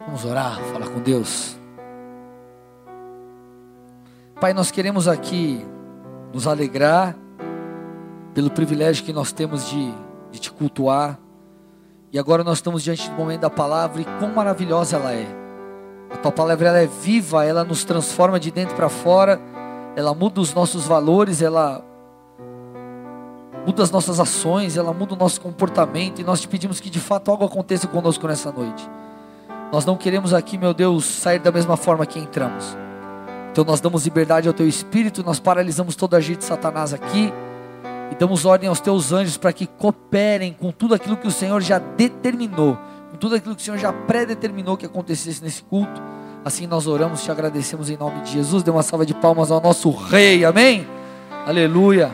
Vamos orar, falar com Deus. Pai, nós queremos aqui nos alegrar pelo privilégio que nós temos de, de te cultuar. E agora nós estamos diante do momento da palavra e quão maravilhosa ela é. A tua palavra ela é viva, ela nos transforma de dentro para fora, ela muda os nossos valores, ela muda as nossas ações, ela muda o nosso comportamento e nós te pedimos que de fato algo aconteça conosco nessa noite. Nós não queremos aqui, meu Deus, sair da mesma forma que entramos. Então nós damos liberdade ao teu espírito, nós paralisamos todo agir de Satanás aqui e damos ordem aos teus anjos para que cooperem com tudo aquilo que o Senhor já determinou, com tudo aquilo que o Senhor já predeterminou que acontecesse nesse culto. Assim nós oramos, te agradecemos em nome de Jesus. Dê uma salva de palmas ao nosso Rei, amém? Aleluia.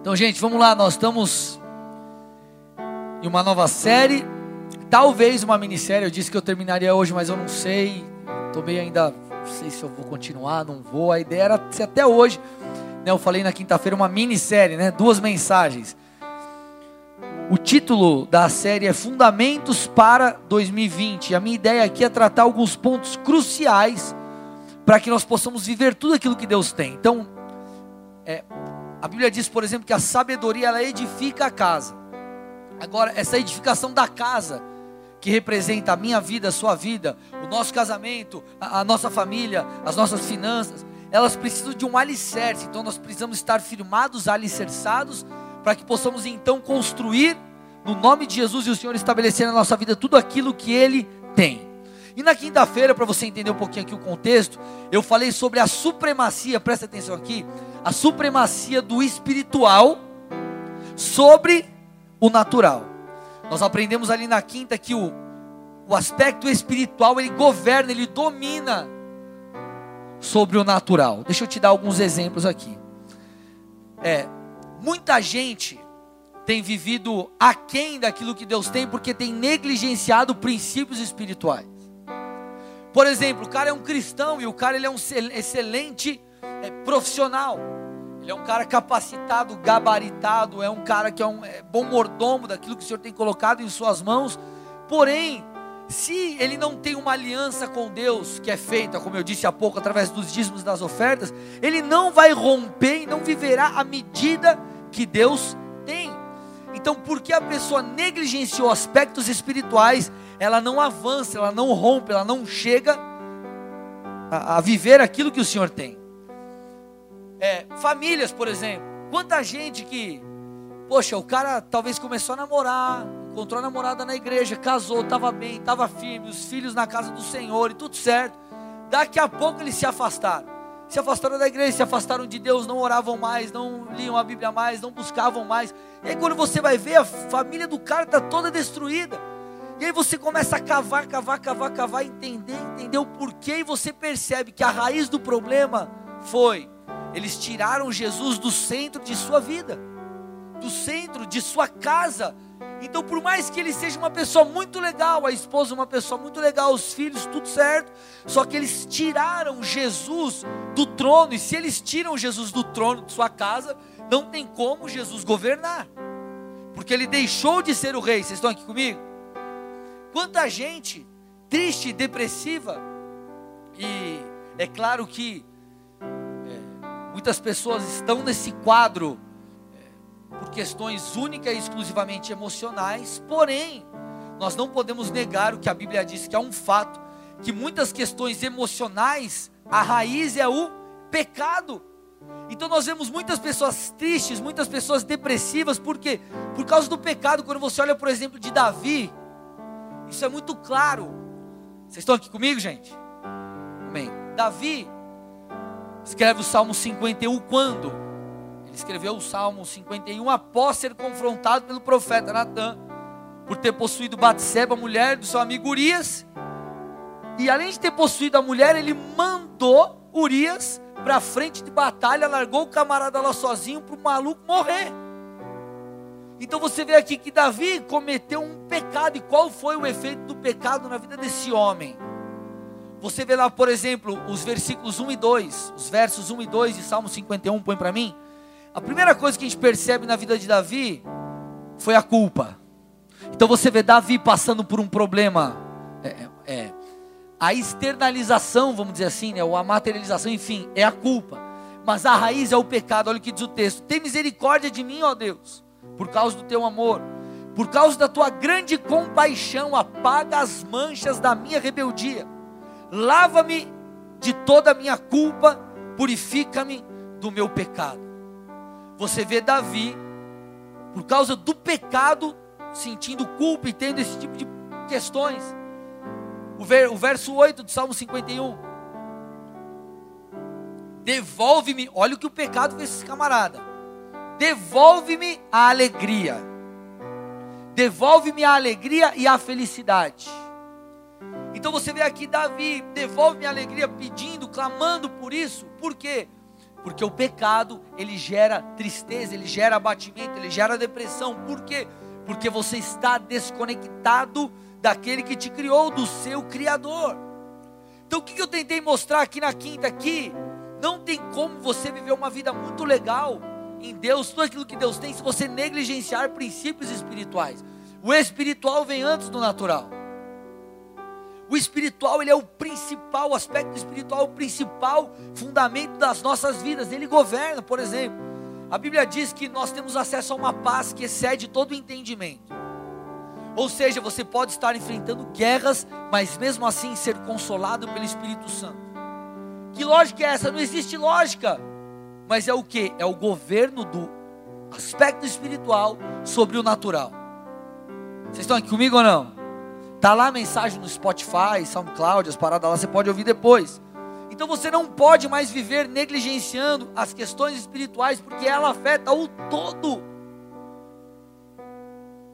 Então, gente, vamos lá, nós estamos em uma nova série, talvez uma minissérie. Eu disse que eu terminaria hoje, mas eu não sei. Estou meio ainda, não sei se eu vou continuar, não vou. A ideia era ser até hoje. Né, eu falei na quinta-feira uma minissérie, né? Duas mensagens. O título da série é Fundamentos para 2020. E a minha ideia aqui é tratar alguns pontos cruciais para que nós possamos viver tudo aquilo que Deus tem. Então, é, a Bíblia diz, por exemplo, que a sabedoria ela edifica a casa. Agora, essa edificação da casa, que representa a minha vida, a sua vida, o nosso casamento, a, a nossa família, as nossas finanças, elas precisam de um alicerce. Então, nós precisamos estar firmados, alicerçados, para que possamos então construir no nome de Jesus e o Senhor estabelecer na nossa vida tudo aquilo que Ele tem. E na quinta-feira, para você entender um pouquinho aqui o contexto, eu falei sobre a supremacia, presta atenção aqui, a supremacia do espiritual sobre o natural. Nós aprendemos ali na quinta que o, o aspecto espiritual ele governa, ele domina sobre o natural. Deixa eu te dar alguns exemplos aqui. É, muita gente tem vivido aquém daquilo que Deus tem porque tem negligenciado princípios espirituais. Por exemplo, o cara é um cristão e o cara ele é um excelente é, profissional. Ele é um cara capacitado, gabaritado, é um cara que é um é, bom mordomo daquilo que o Senhor tem colocado em suas mãos. Porém, se ele não tem uma aliança com Deus, que é feita, como eu disse há pouco, através dos dízimos das ofertas, ele não vai romper e não viverá a medida que Deus tem. Então, porque a pessoa negligenciou aspectos espirituais, ela não avança, ela não rompe, ela não chega a, a viver aquilo que o Senhor tem. É, famílias, por exemplo. Quanta gente que, poxa, o cara talvez começou a namorar, encontrou a namorada na igreja, casou, estava bem, estava firme, os filhos na casa do Senhor e tudo certo. Daqui a pouco eles se afastaram. Se afastaram da igreja, se afastaram de Deus, não oravam mais, não liam a Bíblia mais, não buscavam mais. E aí quando você vai ver, a família do cara está toda destruída. E aí você começa a cavar, cavar, cavar, cavar, entender, entender o porquê, e você percebe que a raiz do problema foi eles tiraram Jesus do centro de sua vida, do centro de sua casa. Então, por mais que ele seja uma pessoa muito legal, a esposa uma pessoa muito legal, os filhos tudo certo, só que eles tiraram Jesus do trono, e se eles tiram Jesus do trono de sua casa, não tem como Jesus governar, porque ele deixou de ser o rei. Vocês estão aqui comigo? Quanta gente triste, depressiva, e é claro que Muitas pessoas estão nesse quadro é, por questões únicas e exclusivamente emocionais, porém, nós não podemos negar o que a Bíblia diz que é um fato, que muitas questões emocionais, a raiz é o pecado. Então nós vemos muitas pessoas tristes, muitas pessoas depressivas, porque por causa do pecado, quando você olha, por exemplo, de Davi, isso é muito claro. Vocês estão aqui comigo, gente? Amém. Davi, escreve o Salmo 51 quando? Ele escreveu o Salmo 51 após ser confrontado pelo profeta Natan por ter possuído Batseba, mulher do seu amigo Urias. E além de ter possuído a mulher, ele mandou Urias para frente de batalha, largou o camarada lá sozinho para o maluco morrer. Então você vê aqui que Davi cometeu um pecado, e qual foi o efeito do pecado na vida desse homem? Você vê lá, por exemplo, os versículos 1 e 2, os versos 1 e 2 de Salmo 51, põe para mim. A primeira coisa que a gente percebe na vida de Davi foi a culpa. Então você vê Davi passando por um problema, é, é, é, a externalização, vamos dizer assim, né, ou a materialização, enfim, é a culpa. Mas a raiz é o pecado, olha o que diz o texto: tem misericórdia de mim, ó Deus, por causa do teu amor, por causa da tua grande compaixão, apaga as manchas da minha rebeldia, lava-me de toda a minha culpa, purifica-me do meu pecado. Você vê Davi, por causa do pecado, sentindo culpa e tendo esse tipo de questões. O, ver, o verso 8 do Salmo 51. Devolve-me, olha o que o pecado fez esse camarada. Devolve-me a alegria. Devolve-me a alegria e a felicidade. Então você vê aqui Davi, devolve-me a alegria pedindo, clamando por isso. Por quê? Porque o pecado, ele gera tristeza, ele gera abatimento, ele gera depressão. Por quê? porque você está desconectado daquele que te criou, do seu Criador. Então o que eu tentei mostrar aqui na quinta aqui? Não tem como você viver uma vida muito legal em Deus, tudo aquilo que Deus tem, se você negligenciar princípios espirituais. O espiritual vem antes do natural. O espiritual, ele é o principal, o aspecto espiritual, é o principal fundamento das nossas vidas. Ele governa, por exemplo. A Bíblia diz que nós temos acesso a uma paz que excede todo o entendimento. Ou seja, você pode estar enfrentando guerras, mas mesmo assim ser consolado pelo Espírito Santo. Que lógica é essa? Não existe lógica. Mas é o que? É o governo do aspecto espiritual sobre o natural. Vocês estão aqui comigo ou não? Tá lá a mensagem no Spotify, SoundCloud, as paradas lá, você pode ouvir depois. Então você não pode mais viver negligenciando as questões espirituais, porque ela afeta o todo.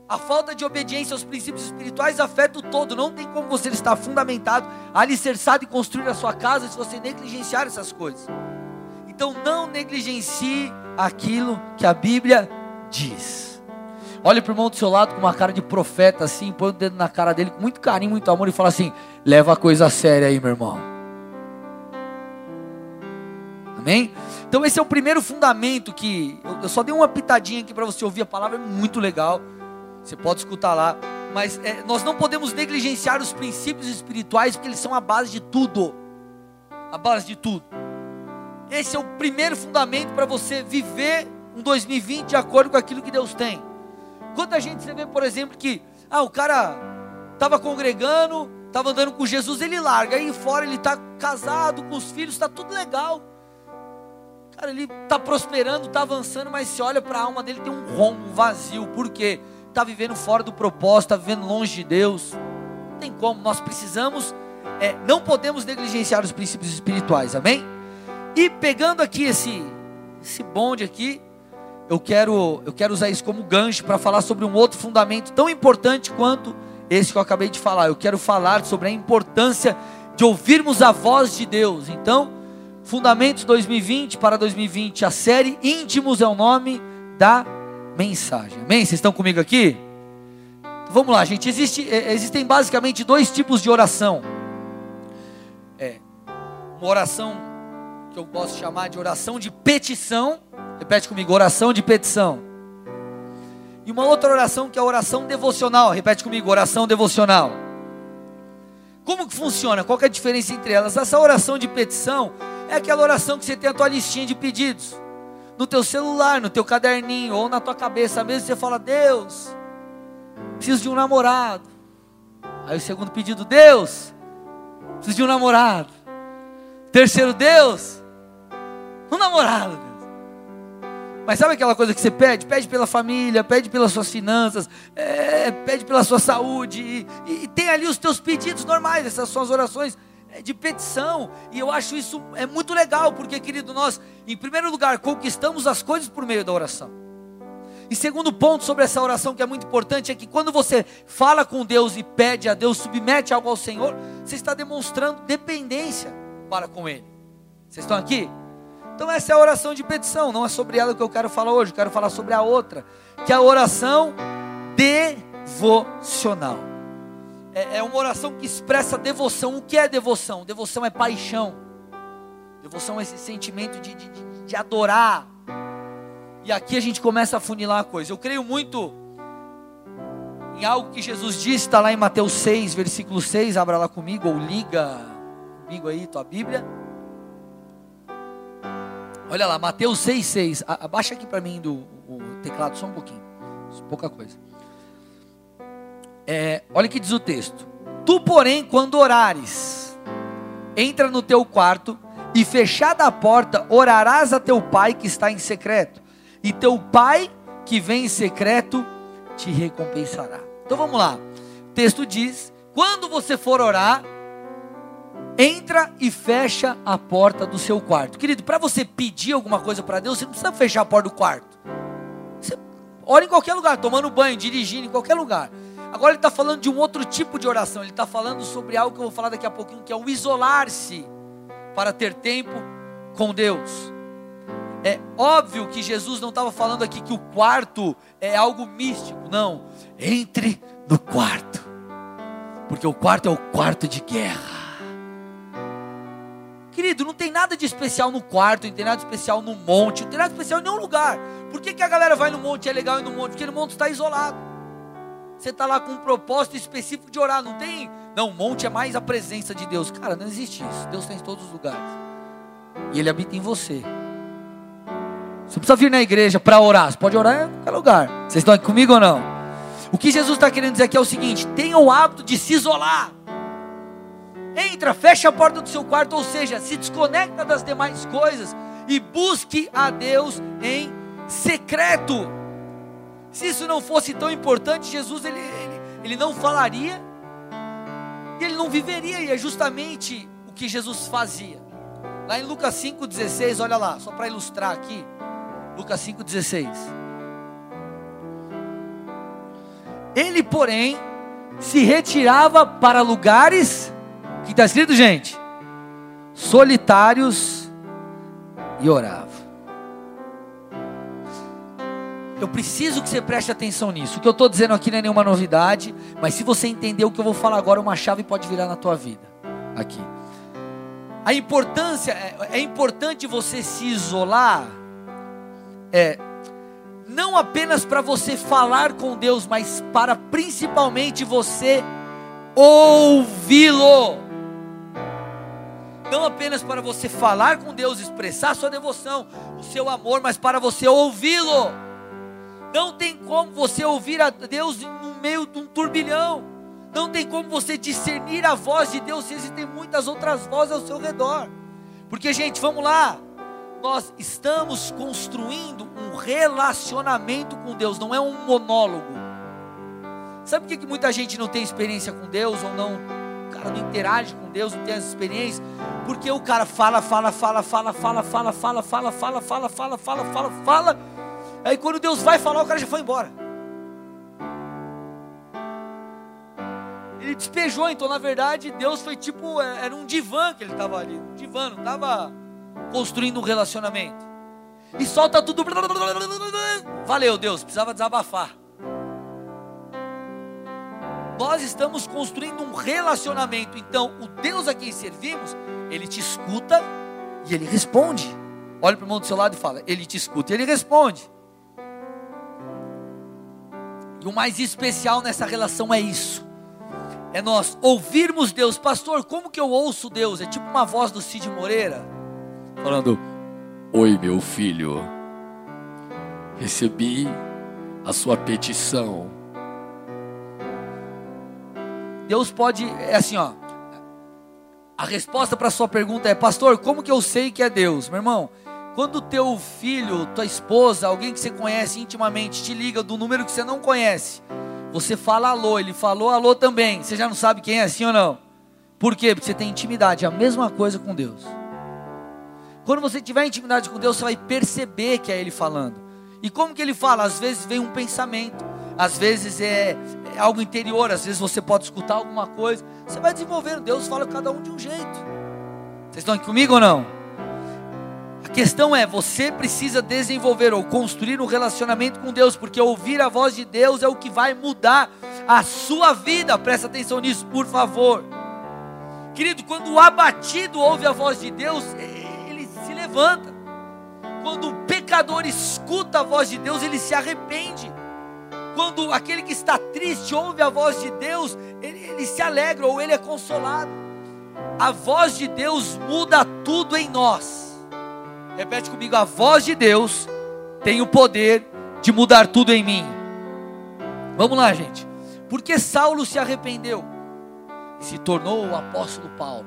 A falta de obediência aos princípios espirituais afeta o todo. Não tem como você estar fundamentado, alicerçado e construir a sua casa se você negligenciar essas coisas. Então não negligencie aquilo que a Bíblia diz. Olhe para o irmão do seu lado com uma cara de profeta assim, põe o dedo na cara dele com muito carinho, muito amor e fala assim: leva a coisa séria aí, meu irmão. Amém? Então esse é o primeiro fundamento que eu, só dei uma pitadinha aqui para você ouvir a palavra, é muito legal. Você pode escutar lá, mas é, nós não podemos negligenciar os princípios espirituais porque eles são a base de tudo. A base de tudo. Esse é o primeiro fundamento para você viver um 2020 de acordo com aquilo que Deus tem. Quanta gente você vê, por exemplo, que ah, o cara estava congregando, estava andando com Jesus, ele larga, aí fora ele está casado, com os filhos, está tudo legal. Cara, ele está prosperando, está avançando, mas se olha para a alma dele, tem um rombo, um vazio. Por quê? Está vivendo fora do propósito, está vivendo longe de Deus. Não tem como, nós precisamos, é, não podemos negligenciar os princípios espirituais, amém? E pegando aqui esse, esse bonde aqui, eu quero, eu quero usar isso como gancho para falar sobre um outro fundamento tão importante quanto esse que eu acabei de falar. Eu quero falar sobre a importância de ouvirmos a voz de Deus. Então, Fundamentos 2020 para 2020. A série Íntimos é o nome da mensagem. Amém? Vocês estão comigo aqui? Vamos lá, gente. Existe, é, existem basicamente dois tipos de oração. É, uma oração que eu posso chamar de oração de petição. Repete comigo, oração de petição. E uma outra oração que é a oração devocional. Repete comigo, oração devocional. Como que funciona? Qual que é a diferença entre elas? Essa oração de petição é aquela oração que você tem a tua listinha de pedidos. No teu celular, no teu caderninho, ou na tua cabeça mesmo, você fala, Deus, preciso de um namorado. Aí o segundo pedido, Deus, preciso de um namorado. Terceiro, Deus, um namorado. Mas sabe aquela coisa que você pede? Pede pela família, pede pelas suas finanças, é, pede pela sua saúde, e, e, tem ali os teus pedidos normais, essas são as orações é de petição, e eu acho isso é muito legal, porque, querido, nós, em primeiro lugar, conquistamos as coisas por meio da oração. E segundo ponto sobre essa oração que é muito importante é que quando você fala com Deus e pede a Deus, submete algo ao Senhor, você está demonstrando dependência para com Ele. Vocês estão aqui? Então essa é a oração de petição, não é sobre ela que eu quero falar hoje, eu quero falar sobre a outra, que é a oração devocional é, é uma oração que expressa devoção. O que é devoção? Devoção é paixão. Devoção é esse sentimento de, de, de, de adorar. E aqui a gente começa a funilar a coisa. Eu creio muito em algo que Jesus disse, está lá em Mateus 6, versículo 6, abra lá comigo, ou liga comigo aí tua Bíblia. Olha lá, Mateus 6, 6. Abaixa aqui para mim do, o teclado só um pouquinho. Pouca coisa. É, olha o que diz o texto. Tu, porém, quando orares, entra no teu quarto e fechada a porta, orarás a teu pai que está em secreto. E teu pai que vem em secreto te recompensará. Então vamos lá. O texto diz: quando você for orar, entra e fecha a porta do seu quarto. Querido, para você pedir alguma coisa para Deus, você não precisa fechar a porta do quarto. Você ora em qualquer lugar, tomando banho, dirigindo, em qualquer lugar. Agora ele está falando de um outro tipo de oração. Ele está falando sobre algo que eu vou falar daqui a pouquinho, que é o isolar-se para ter tempo com Deus. É óbvio que Jesus não estava falando aqui que o quarto é algo místico. Não. Entre no quarto. Porque o quarto é o quarto de guerra. Querido, não tem nada de especial no quarto, não tem nada de especial no monte, não tem nada de especial em nenhum lugar. Por que, que a galera vai no monte é legal ir no monte? Porque no monte está isolado. Você está lá com um propósito específico de orar, não tem. Não, o monte é mais a presença de Deus. Cara, não existe isso. Deus está em todos os lugares. E Ele habita em você. Você precisa vir na igreja para orar. Você pode orar em qualquer lugar. Vocês estão aqui comigo ou não? O que Jesus está querendo dizer aqui é o seguinte: tenha o hábito de se isolar. Entra, fecha a porta do seu quarto, ou seja, se desconecta das demais coisas e busque a Deus em secreto. Se isso não fosse tão importante, Jesus ele, ele, ele não falaria e ele não viveria, e é justamente o que Jesus fazia. Lá em Lucas 5,16, olha lá, só para ilustrar aqui. Lucas 5,16. Ele, porém, se retirava para lugares o que está escrito, gente? Solitários e orava. Eu preciso que você preste atenção nisso. O que eu estou dizendo aqui não é nenhuma novidade, mas se você entender o que eu vou falar agora, uma chave pode virar na tua vida. Aqui. A importância é, é importante você se isolar. É não apenas para você falar com Deus, mas para principalmente você ouvi-lo não apenas para você falar com Deus, expressar sua devoção, o seu amor, mas para você ouvi-lo. Não tem como você ouvir a Deus no meio de um turbilhão. Não tem como você discernir a voz de Deus se existem muitas outras vozes ao seu redor. Porque, gente, vamos lá. Nós estamos construindo um relacionamento com Deus, não é um monólogo. Sabe por que muita gente não tem experiência com Deus ou não não interage com Deus, não tem essa experiência, porque o cara fala, fala, fala, fala, fala, fala, fala, fala, fala, fala, fala, fala, fala, fala. Aí quando Deus vai falar, o cara já foi embora. Ele despejou, então na verdade Deus foi tipo, era um divã que ele estava ali, um divã, não estava construindo um relacionamento. E solta tudo. Valeu, Deus, precisava desabafar nós estamos construindo um relacionamento. Então, o Deus a quem servimos, ele te escuta e ele responde. Olha para o irmão do seu lado e fala: Ele te escuta e ele responde. E o mais especial nessa relação é isso. É nós ouvirmos Deus, pastor. Como que eu ouço Deus? É tipo uma voz do Cid Moreira falando: Oi, meu filho, recebi a sua petição Deus pode, é assim, ó. A resposta para a sua pergunta é, pastor, como que eu sei que é Deus? Meu irmão, quando teu filho, tua esposa, alguém que você conhece intimamente te liga do número que você não conhece, você fala alô, ele falou alô também. Você já não sabe quem é, sim ou não? Por quê? Porque você tem intimidade, é a mesma coisa com Deus. Quando você tiver intimidade com Deus, você vai perceber que é Ele falando. E como que Ele fala? Às vezes vem um pensamento, às vezes é algo interior, às vezes você pode escutar alguma coisa. Você vai desenvolvendo, Deus fala cada um de um jeito. Vocês estão aqui comigo ou não? A questão é, você precisa desenvolver ou construir um relacionamento com Deus, porque ouvir a voz de Deus é o que vai mudar a sua vida. Presta atenção nisso, por favor. Querido, quando o abatido ouve a voz de Deus, ele se levanta. Quando o pecador escuta a voz de Deus, ele se arrepende. Quando aquele que está triste ouve a voz de Deus, ele, ele se alegra ou ele é consolado. A voz de Deus muda tudo em nós. Repete comigo: a voz de Deus tem o poder de mudar tudo em mim. Vamos lá, gente. Porque Saulo se arrependeu e se tornou o apóstolo Paulo.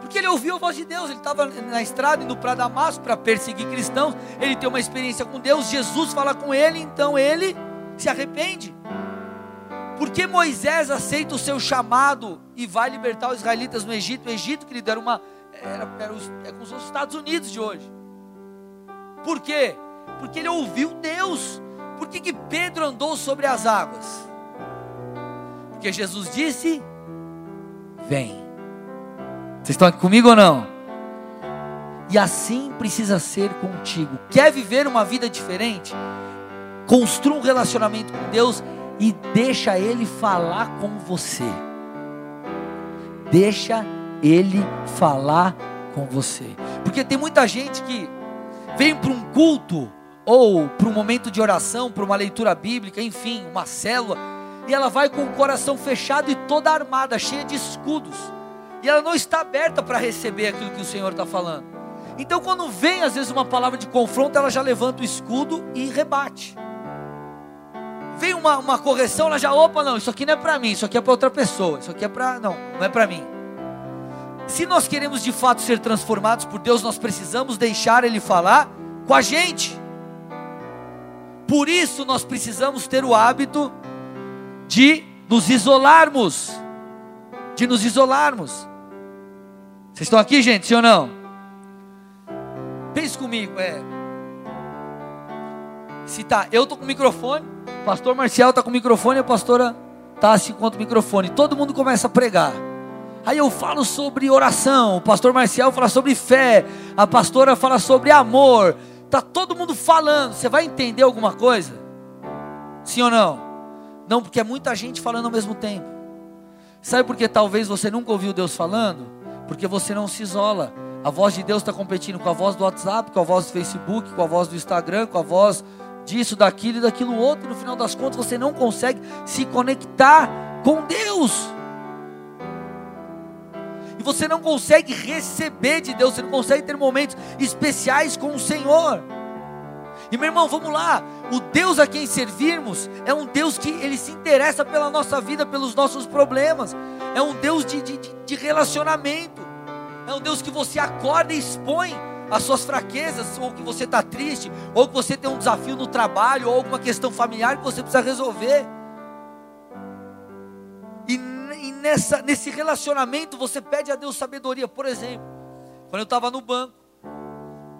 Porque ele ouviu a voz de Deus, ele estava na estrada indo para Damasco para perseguir cristãos, ele tem uma experiência com Deus, Jesus fala com ele, então ele se arrepende. Porque Moisés aceita o seu chamado e vai libertar os israelitas no Egito? O Egito, querido, era uma. Era, era os, é como os Estados Unidos de hoje. Por quê? Porque ele ouviu Deus. Por que, que Pedro andou sobre as águas? Porque Jesus disse: Vem. Vocês estão aqui comigo ou não? E assim precisa ser contigo. Quer viver uma vida diferente? Construa um relacionamento com Deus e deixa Ele falar com você. Deixa Ele falar com você. Porque tem muita gente que vem para um culto ou para um momento de oração, para uma leitura bíblica, enfim, uma célula, e ela vai com o coração fechado e toda armada, cheia de escudos, e ela não está aberta para receber aquilo que o Senhor está falando. Então, quando vem às vezes uma palavra de confronto, ela já levanta o escudo e rebate vem uma, uma correção, ela já, opa, não, isso aqui não é para mim, isso aqui é para outra pessoa, isso aqui é para, não, não é para mim. Se nós queremos de fato ser transformados por Deus, nós precisamos deixar Ele falar com a gente. Por isso nós precisamos ter o hábito de nos isolarmos. De nos isolarmos. Vocês estão aqui, gente, sim ou não? Pense comigo, é. Se tá, eu tô com o microfone, pastor Marcial está com o microfone, a pastora assim com o microfone. Todo mundo começa a pregar. Aí eu falo sobre oração, o pastor Marcial fala sobre fé, a pastora fala sobre amor. Tá todo mundo falando. Você vai entender alguma coisa? Sim ou não? Não, porque é muita gente falando ao mesmo tempo. Sabe por que talvez você nunca ouviu Deus falando? Porque você não se isola. A voz de Deus está competindo com a voz do WhatsApp, com a voz do Facebook, com a voz do Instagram, com a voz disso, daquilo e daquilo outro, e no final das contas você não consegue se conectar com Deus. E você não consegue receber de Deus, você não consegue ter momentos especiais com o Senhor. E meu irmão, vamos lá. O Deus a quem servirmos é um Deus que ele se interessa pela nossa vida, pelos nossos problemas. É um Deus de, de, de relacionamento. É um Deus que você acorda e expõe as suas fraquezas, ou que você está triste, ou que você tem um desafio no trabalho, ou alguma questão familiar que você precisa resolver. E, e nessa, nesse relacionamento você pede a Deus sabedoria. Por exemplo, quando eu estava no banco,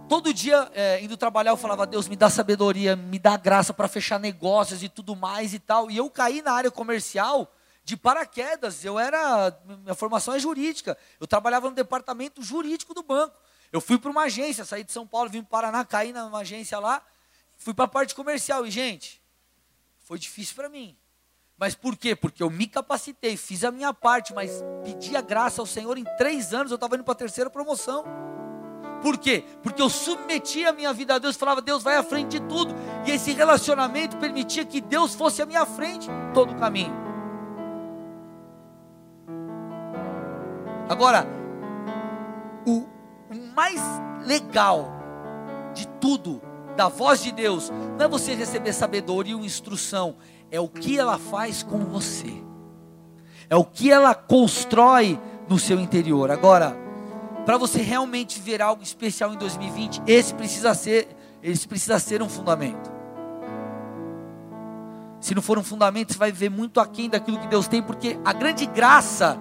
todo dia é, indo trabalhar, eu falava: Deus, me dá sabedoria, me dá graça para fechar negócios e tudo mais e tal. E eu caí na área comercial de paraquedas. Eu era, minha formação é jurídica. Eu trabalhava no departamento jurídico do banco. Eu fui para uma agência, saí de São Paulo, vim para o Paraná, caí numa agência lá, fui para a parte comercial. E, gente, foi difícil para mim. Mas por quê? Porque eu me capacitei, fiz a minha parte, mas pedi a graça ao Senhor. Em três anos eu estava indo para a terceira promoção. Por quê? Porque eu submeti a minha vida a Deus, falava, Deus vai à frente de tudo. E esse relacionamento permitia que Deus fosse à minha frente todo o caminho. Agora, mais legal de tudo, da voz de Deus, não é você receber sabedoria ou instrução, é o que ela faz com você, é o que ela constrói no seu interior. Agora, para você realmente ver algo especial em 2020, esse precisa ser, esse precisa ser um fundamento. Se não for um fundamento, você vai ver muito aquém daquilo que Deus tem, porque a grande graça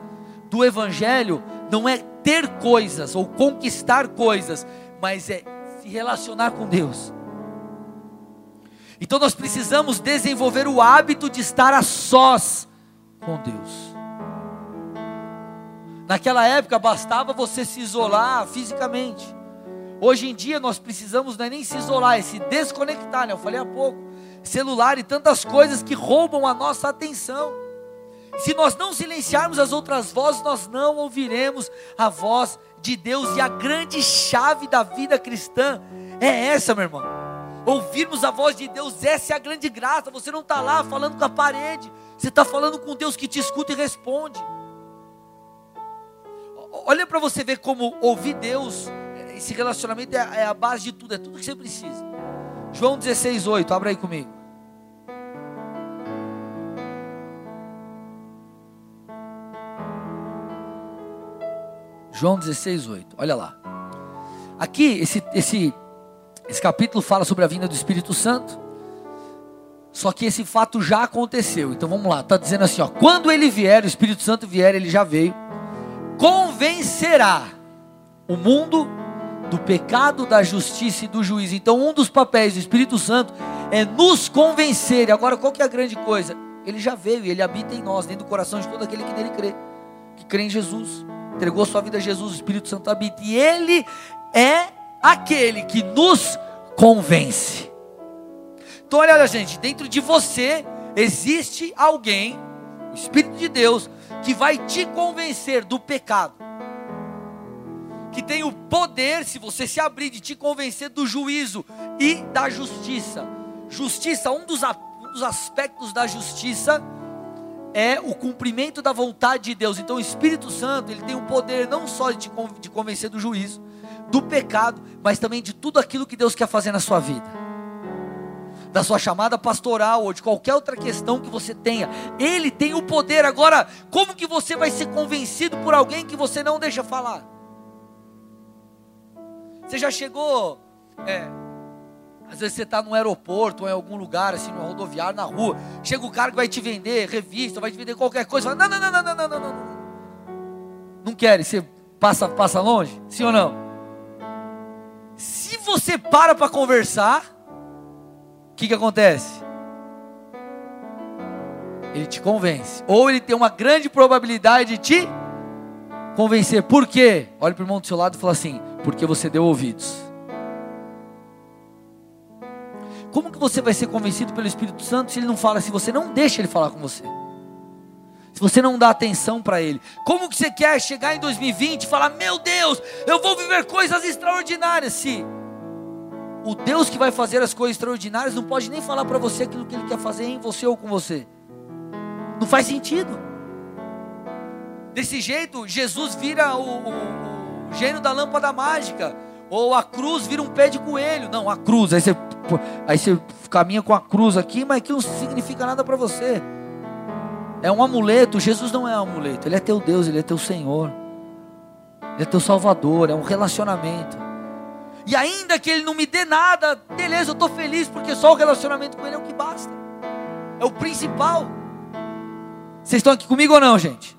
do Evangelho não é ter coisas ou conquistar coisas, mas é se relacionar com Deus. Então nós precisamos desenvolver o hábito de estar a sós com Deus. Naquela época bastava você se isolar fisicamente. Hoje em dia nós precisamos não é nem se isolar, é se desconectar, né? Eu falei há pouco. Celular e tantas coisas que roubam a nossa atenção. Se nós não silenciarmos as outras vozes, nós não ouviremos a voz de Deus. E a grande chave da vida cristã é essa, meu irmão. ouvirmos a voz de Deus, essa é a grande graça. Você não está lá falando com a parede, você está falando com Deus que te escuta e responde. Olha para você ver como ouvir Deus, esse relacionamento é, é a base de tudo, é tudo que você precisa. João 16, 8, abra aí comigo. João 16, 8, olha lá. Aqui, esse, esse, esse capítulo fala sobre a vinda do Espírito Santo. Só que esse fato já aconteceu. Então vamos lá, está dizendo assim: ó, quando ele vier, o Espírito Santo vier, ele já veio convencerá o mundo do pecado, da justiça e do juízo. Então, um dos papéis do Espírito Santo é nos convencer. Agora, qual que é a grande coisa? Ele já veio e ele habita em nós, dentro do coração de todo aquele que nele crê, que crê em Jesus, entregou sua vida a Jesus, o Espírito Santo habita. E ele é aquele que nos convence. Então, olha, gente, dentro de você existe alguém, o Espírito de Deus, que vai te convencer do pecado, que tem o poder, se você se abrir, de te convencer do juízo e da justiça. Justiça, um dos, um dos aspectos da justiça é o cumprimento da vontade de Deus. Então o Espírito Santo, ele tem o poder não só de te convencer do juízo, do pecado, mas também de tudo aquilo que Deus quer fazer na sua vida da sua chamada pastoral ou de qualquer outra questão que você tenha. Ele tem o poder. Agora, como que você vai ser convencido por alguém que você não deixa falar? Você já chegou. É, às vezes você está no aeroporto ou em algum lugar, assim, no rodoviário, na rua. Chega o cara que vai te vender revista, vai te vender qualquer coisa. Fala, não, não, não, não, não, não, não. Não quer? Você passa, passa longe? Sim ou não? Se você para para conversar, o que, que acontece? Ele te convence. Ou ele tem uma grande probabilidade de te convencer. Por quê? Olha para o irmão do seu lado e fala assim: porque você deu ouvidos. Como que você vai ser convencido pelo Espírito Santo se ele não fala, se você não deixa ele falar com você? Se você não dá atenção para ele. Como que você quer chegar em 2020 e falar: "Meu Deus, eu vou viver coisas extraordinárias"? Se o Deus que vai fazer as coisas extraordinárias não pode nem falar para você aquilo que Ele quer fazer em você ou com você. Não faz sentido. Desse jeito, Jesus vira o, o, o gênio da lâmpada mágica. Ou a cruz vira um pé de coelho. Não, a cruz. Aí você, aí você caminha com a cruz aqui, mas aquilo não significa nada para você. É um amuleto. Jesus não é um amuleto. Ele é teu Deus, Ele é teu Senhor. Ele é teu Salvador. É um relacionamento. E ainda que ele não me dê nada, beleza, eu estou feliz, porque só o relacionamento com ele é o que basta. É o principal. Vocês estão aqui comigo ou não, gente?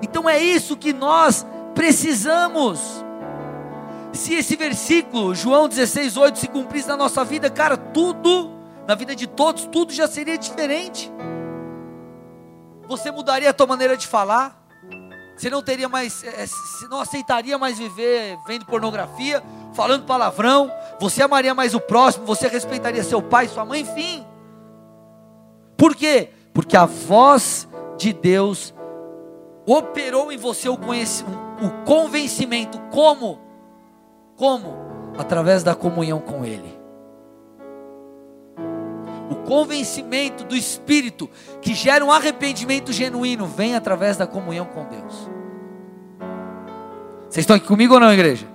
Então é isso que nós precisamos. Se esse versículo, João 16, 8, se cumprisse na nossa vida, cara, tudo, na vida de todos, tudo já seria diferente. Você mudaria a tua maneira de falar, você não teria mais, é, você não aceitaria mais viver vendo pornografia, falando palavrão, você amaria mais o próximo, você respeitaria seu pai, sua mãe, enfim. Por quê? Porque a voz de Deus operou em você o, o convencimento. Como? Como? Através da comunhão com Ele. O convencimento do Espírito que gera um arrependimento genuíno vem através da comunhão com Deus. Vocês estão aqui comigo ou não, igreja?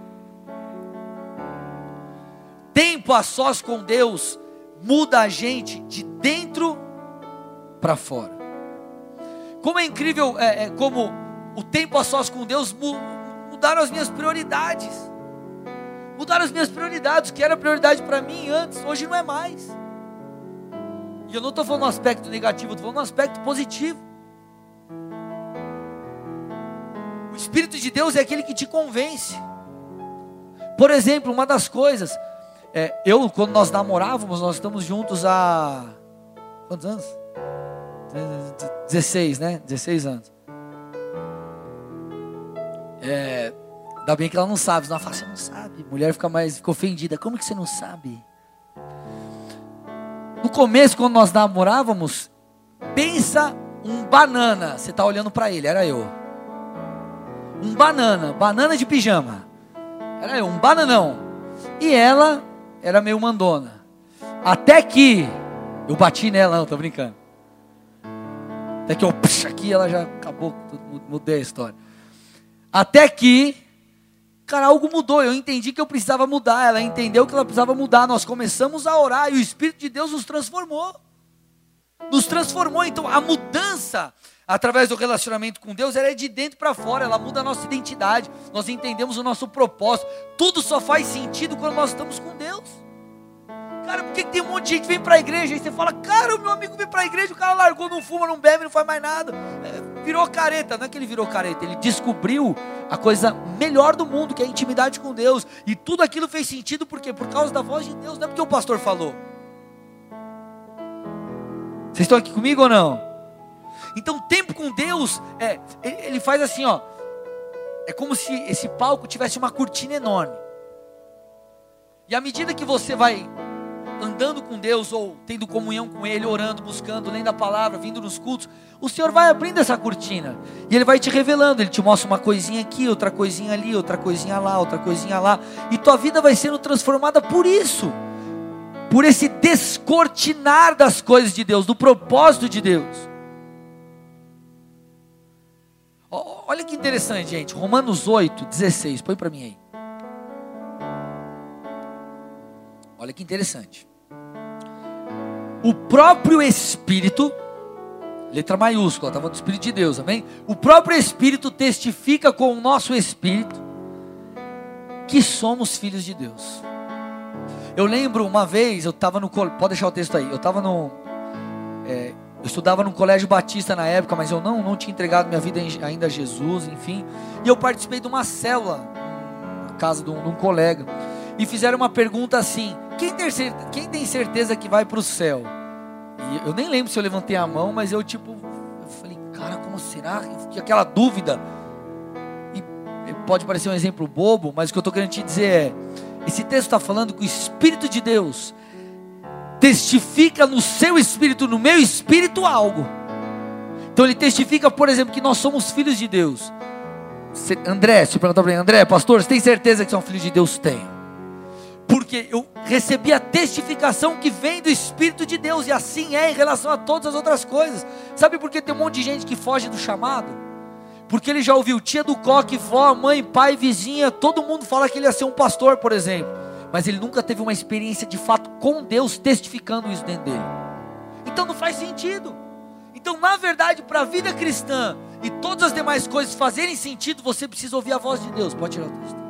Tempo a sós com Deus muda a gente de dentro para fora. Como é incrível, é, é, como o tempo a sós com Deus mudaram as minhas prioridades. Mudaram as minhas prioridades, o que era prioridade para mim antes, hoje não é mais. E eu não estou falando no aspecto negativo, estou falando no aspecto positivo. O Espírito de Deus é aquele que te convence. Por exemplo, uma das coisas, é, eu, quando nós namorávamos, nós estamos juntos há. Quantos anos? 16, né? 16 anos. É, ainda bem que ela não sabe. Senão ela fala, você não sabe. Mulher fica mais fica ofendida. Como que você não sabe? No começo, quando nós namorávamos, pensa um banana. Você está olhando para ele, era eu. Um banana, banana de pijama. Era eu, um bananão. E ela era meio mandona. Até que eu bati nela, não, tô brincando. Até que eu, puxa, aqui ela já acabou, mudei a história. Até que, cara, algo mudou. Eu entendi que eu precisava mudar. Ela entendeu que ela precisava mudar. Nós começamos a orar e o Espírito de Deus nos transformou. Nos transformou. Então, a mudança através do relacionamento com Deus, ela é de dentro para fora, ela muda a nossa identidade, nós entendemos o nosso propósito, tudo só faz sentido quando nós estamos com Deus. Cara, por que tem um monte de gente que vem para a igreja e você fala, cara, o meu amigo vem para a igreja, o cara largou, não fuma, não bebe, não faz mais nada, é, virou careta, não é que ele virou careta, ele descobriu a coisa melhor do mundo, que é a intimidade com Deus, e tudo aquilo fez sentido, por quê? Por causa da voz de Deus, não é porque o pastor falou. Vocês estão aqui comigo ou não? Então, tempo com Deus, é, ele faz assim, ó. É como se esse palco tivesse uma cortina enorme. E à medida que você vai andando com Deus, ou tendo comunhão com Ele, orando, buscando, lendo a palavra, vindo nos cultos, o Senhor vai abrindo essa cortina. E Ele vai te revelando. Ele te mostra uma coisinha aqui, outra coisinha ali, outra coisinha lá, outra coisinha lá. E tua vida vai sendo transformada por isso. Por esse descortinar das coisas de Deus, do propósito de Deus. Olha que interessante, gente. Romanos 8, 16. Põe para mim aí. Olha que interessante. O próprio Espírito, letra maiúscula, estava no Espírito de Deus, amém? O próprio Espírito testifica com o nosso Espírito que somos filhos de Deus. Eu lembro uma vez, eu estava no. Pode deixar o texto aí. Eu estava no. É, eu estudava no colégio batista na época, mas eu não, não tinha entregado minha vida ainda a Jesus, enfim. E eu participei de uma célula, na casa de um, de um colega. E fizeram uma pergunta assim: quem tem, certeza, quem tem certeza que vai para o céu? E eu nem lembro se eu levantei a mão, mas eu tipo, eu falei, cara, como será? Eu fiquei aquela dúvida. E pode parecer um exemplo bobo, mas o que eu estou querendo te dizer é: esse texto está falando que o Espírito de Deus testifica no seu espírito, no meu espírito, algo. Então ele testifica, por exemplo, que nós somos filhos de Deus. André, se perguntar para mim, André, pastor, você tem certeza que são filhos de Deus? Tenho. Porque eu recebi a testificação que vem do Espírito de Deus, e assim é em relação a todas as outras coisas. Sabe por que tem um monte de gente que foge do chamado? Porque ele já ouviu tia do coque, vó, mãe, pai, vizinha, todo mundo fala que ele ia ser um pastor, por exemplo mas ele nunca teve uma experiência de fato com Deus testificando isso dentro dele. Então não faz sentido. Então, na verdade, para a vida cristã e todas as demais coisas fazerem sentido, você precisa ouvir a voz de Deus. Pode tirar o texto.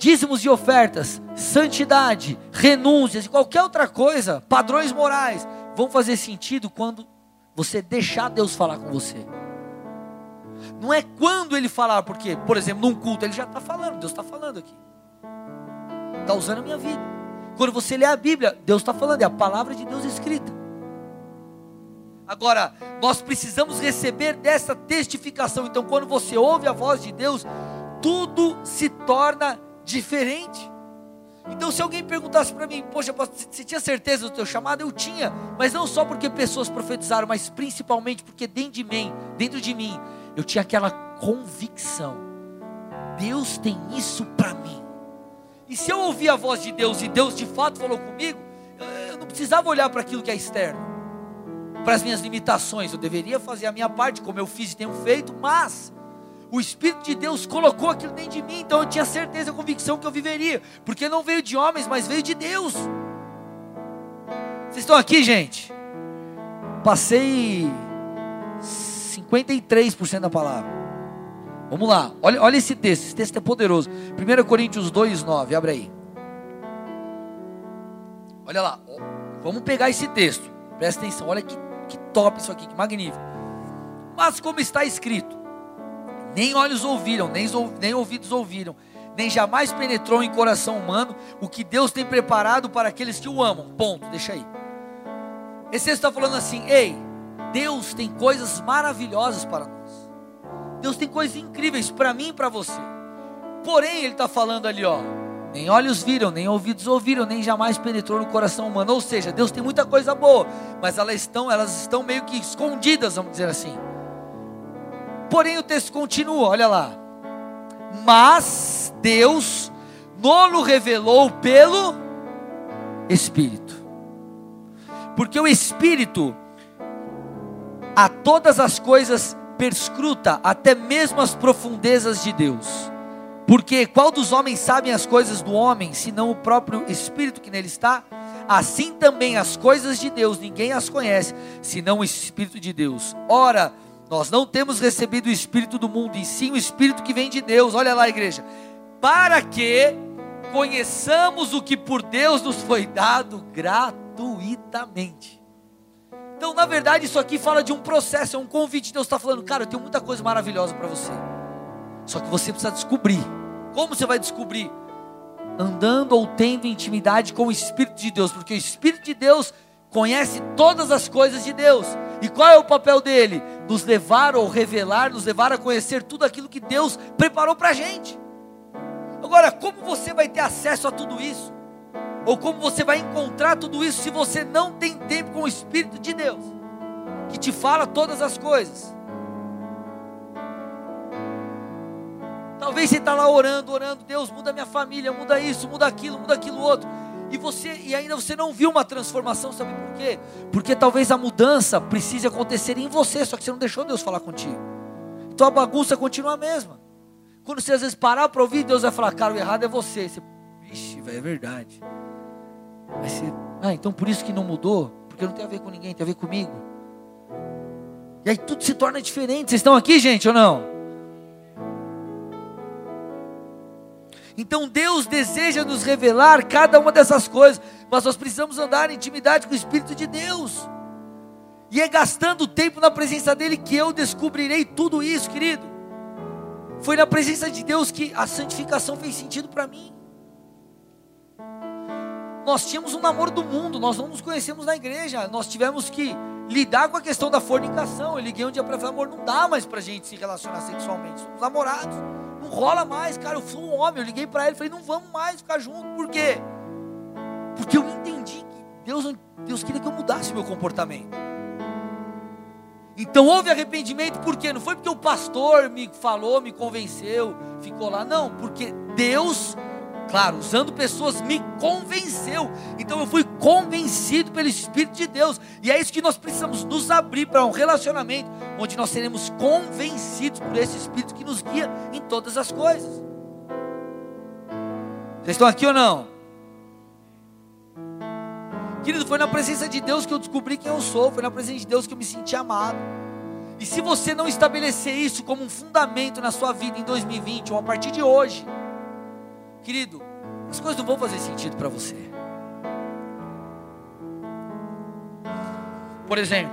Dízimos e ofertas, santidade, renúncias e qualquer outra coisa, padrões morais, vão fazer sentido quando você deixar Deus falar com você. Não é quando ele falar, porque, por exemplo, num culto ele já está falando, Deus está falando aqui. Está usando a minha vida. Quando você lê a Bíblia, Deus está falando, é a palavra de Deus escrita. Agora, nós precisamos receber dessa testificação. Então, quando você ouve a voz de Deus, tudo se torna diferente. Então, se alguém perguntasse para mim, poxa, você tinha certeza do teu chamado? Eu tinha, mas não só porque pessoas profetizaram, mas principalmente porque dentro de mim, dentro de mim, eu tinha aquela convicção: Deus tem isso para mim. E se eu ouvir a voz de Deus e Deus de fato falou comigo, eu não precisava olhar para aquilo que é externo, para as minhas limitações. Eu deveria fazer a minha parte, como eu fiz e tenho feito, mas o Espírito de Deus colocou aquilo dentro de mim, então eu tinha certeza e convicção que eu viveria, porque não veio de homens, mas veio de Deus. Vocês estão aqui, gente? Passei 53% da palavra. Vamos lá, olha, olha esse texto, esse texto é poderoso. 1 Coríntios 2, 9, abre aí. Olha lá, vamos pegar esse texto, presta atenção, olha que, que top isso aqui, que magnífico. Mas como está escrito, nem olhos ouviram, nem, nem ouvidos ouviram, nem jamais penetrou em coração humano o que Deus tem preparado para aqueles que o amam. Ponto, deixa aí. Esse texto está falando assim, ei, Deus tem coisas maravilhosas para nós. Deus tem coisas incríveis para mim e para você. Porém, Ele está falando ali, ó. Nem olhos viram, nem ouvidos ouviram, nem jamais penetrou no coração humano. Ou seja, Deus tem muita coisa boa, mas elas estão, elas estão meio que escondidas, vamos dizer assim. Porém, o texto continua, olha lá. mas Deus nos revelou pelo Espírito. Porque o Espírito a todas as coisas perscruta, até mesmo as profundezas de Deus. Porque qual dos homens sabem as coisas do homem, senão o próprio Espírito que nele está? Assim também as coisas de Deus, ninguém as conhece, senão o Espírito de Deus. Ora, nós não temos recebido o Espírito do mundo, e sim o Espírito que vem de Deus. Olha lá, igreja. Para que conheçamos o que por Deus nos foi dado gratuitamente. Então, na verdade, isso aqui fala de um processo, é um convite. Deus está falando, cara, eu tenho muita coisa maravilhosa para você. Só que você precisa descobrir. Como você vai descobrir? Andando ou tendo intimidade com o Espírito de Deus, porque o Espírito de Deus conhece todas as coisas de Deus. E qual é o papel dele? Nos levar ou revelar, nos levar a conhecer tudo aquilo que Deus preparou para a gente. Agora, como você vai ter acesso a tudo isso? Ou como você vai encontrar tudo isso se você não tem tempo com o Espírito de Deus, que te fala todas as coisas? Talvez você está lá orando, orando, Deus muda minha família, muda isso, muda aquilo, muda aquilo outro. E você e ainda você não viu uma transformação, sabe por quê? Porque talvez a mudança precise acontecer em você, só que você não deixou Deus falar contigo. Então a bagunça continua a mesma. Quando você às vezes parar para ouvir, Deus vai falar, cara, o errado é você. Você, vixe, é verdade. Vai ser, ah, então por isso que não mudou? Porque não tem a ver com ninguém, tem a ver comigo. E aí tudo se torna diferente. Vocês estão aqui, gente, ou não? Então Deus deseja nos revelar cada uma dessas coisas, mas nós precisamos andar em intimidade com o Espírito de Deus. E é gastando tempo na presença dele que eu descobrirei tudo isso, querido. Foi na presença de Deus que a santificação fez sentido para mim. Nós tínhamos um namoro do mundo, nós não nos conhecemos na igreja, nós tivemos que lidar com a questão da fornicação. Eu liguei um dia para falar, amor, não dá mais para gente se relacionar sexualmente, somos namorados, rola mais, cara. Eu fui um homem, eu liguei para ele, falei, não vamos mais ficar juntos, por quê? Porque eu entendi que Deus, Deus queria que eu mudasse meu comportamento. Então houve arrependimento, por quê? Não foi porque o pastor me falou, me convenceu, ficou lá, não, porque Deus claro, usando pessoas, me convenceu. Então eu fui convencido pelo Espírito de Deus. E é isso que nós precisamos nos abrir para um relacionamento onde nós seremos convencidos por esse Espírito que nos guia em todas as coisas. Vocês estão aqui ou não? Querido, foi na presença de Deus que eu descobri quem eu sou, foi na presença de Deus que eu me senti amado. E se você não estabelecer isso como um fundamento na sua vida em 2020 ou a partir de hoje, Querido, as coisas não vão fazer sentido para você. Por exemplo,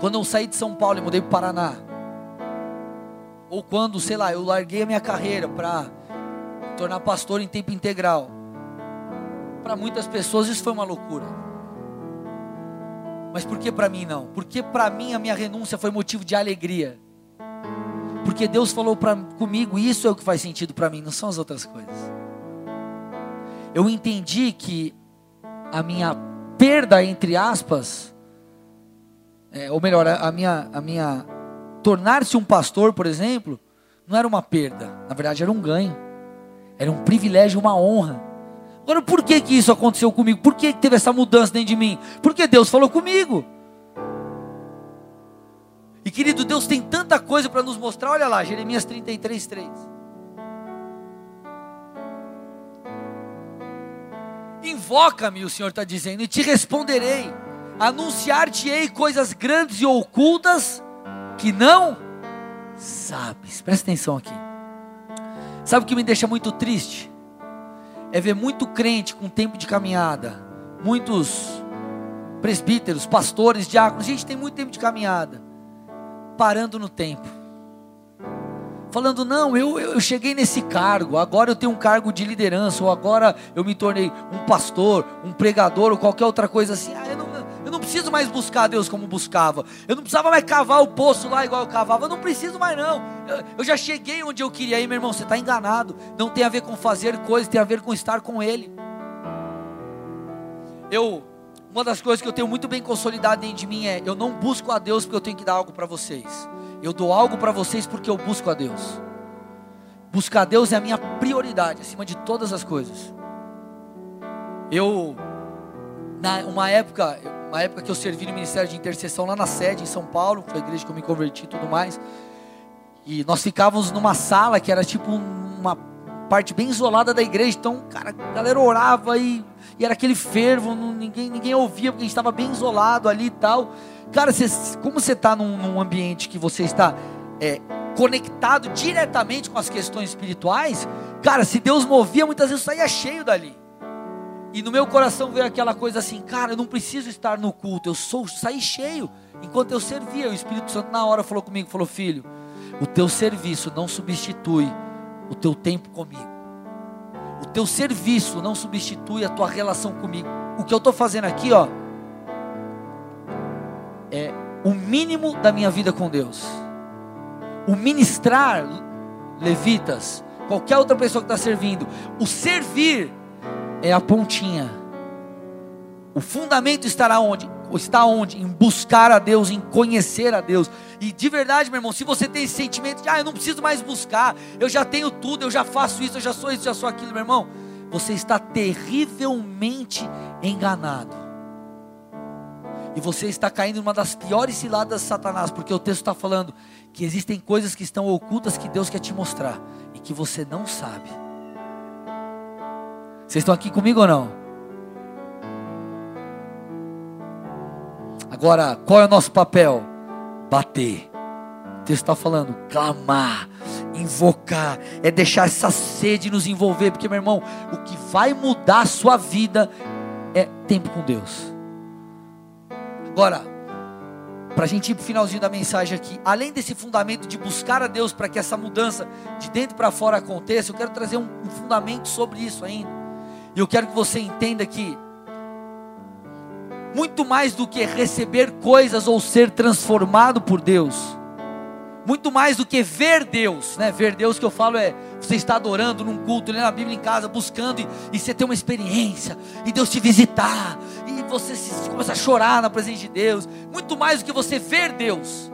quando eu saí de São Paulo e mudei para o Paraná, ou quando, sei lá, eu larguei a minha carreira para tornar pastor em tempo integral, para muitas pessoas isso foi uma loucura. Mas por que para mim não? Porque para mim a minha renúncia foi motivo de alegria. Porque Deus falou pra, comigo, isso é o que faz sentido para mim, não são as outras coisas. Eu entendi que a minha perda, entre aspas, é, ou melhor, a minha, a minha tornar-se um pastor, por exemplo, não era uma perda, na verdade era um ganho, era um privilégio, uma honra. Agora, por que que isso aconteceu comigo? Por que teve essa mudança dentro de mim? Porque Deus falou comigo. E querido, Deus tem tanta coisa para nos mostrar. Olha lá, Jeremias 33, 3. Invoca-me, o Senhor está dizendo, e te responderei. Anunciar-te-ei coisas grandes e ocultas que não sabes. Presta atenção aqui. Sabe o que me deixa muito triste? É ver muito crente com tempo de caminhada, muitos presbíteros, pastores, diáconos. Gente tem muito tempo de caminhada parando no tempo. Falando, não, eu, eu cheguei nesse cargo, agora eu tenho um cargo de liderança, ou agora eu me tornei um pastor, um pregador, ou qualquer outra coisa assim. Ah, eu não, eu não preciso mais buscar Deus como buscava. Eu não precisava mais cavar o poço lá igual eu cavava. Eu não preciso mais, não. Eu, eu já cheguei onde eu queria ir, meu irmão. Você está enganado. Não tem a ver com fazer coisas, tem a ver com estar com Ele. Eu uma das coisas que eu tenho muito bem consolidado dentro de mim é: eu não busco a Deus porque eu tenho que dar algo para vocês. Eu dou algo para vocês porque eu busco a Deus. buscar Deus é a minha prioridade acima de todas as coisas. Eu, na uma época, uma época que eu servi no Ministério de Intercessão lá na sede em São Paulo, foi a igreja que eu me converti e tudo mais. E nós ficávamos numa sala que era tipo uma parte bem isolada da igreja. Então, cara, a galera orava e, e era aquele fervo, não, ninguém, ninguém ouvia porque a gente estava bem isolado ali e tal. Cara, cê, como você está num, num, ambiente que você está é, conectado diretamente com as questões espirituais, cara, se Deus movia, muitas vezes saía cheio dali. E no meu coração veio aquela coisa assim, cara, eu não preciso estar no culto, eu sou saí cheio. Enquanto eu servia, o Espírito Santo na hora falou comigo, falou: "Filho, o teu serviço não substitui o teu tempo comigo. O teu serviço não substitui a tua relação comigo. O que eu estou fazendo aqui, ó, é o mínimo da minha vida com Deus. O ministrar, levitas, qualquer outra pessoa que está servindo, o servir é a pontinha. O fundamento estará onde? Está onde? Em buscar a Deus, em conhecer a Deus. E de verdade, meu irmão, se você tem esse sentimento de, ah, eu não preciso mais buscar, eu já tenho tudo, eu já faço isso, eu já sou isso, já sou aquilo, meu irmão, você está terrivelmente enganado. E você está caindo numa das piores ciladas de Satanás, porque o texto está falando que existem coisas que estão ocultas que Deus quer te mostrar e que você não sabe. Vocês estão aqui comigo ou não? Agora, qual é o nosso papel? Bater. O texto está falando, clamar, invocar, é deixar essa sede nos envolver, porque, meu irmão, o que vai mudar a sua vida é tempo com Deus. Agora, para a gente ir para o finalzinho da mensagem aqui, além desse fundamento de buscar a Deus para que essa mudança de dentro para fora aconteça, eu quero trazer um, fundamento sobre isso ainda. E eu quero que você entenda que muito mais do que receber coisas ou ser transformado por Deus, muito mais do que ver Deus, né? Ver Deus que eu falo é você está adorando num culto, lendo a Bíblia em casa, buscando e, e você ter uma experiência e Deus te visitar e você se, começa a chorar na presença de Deus. Muito mais do que você ver Deus,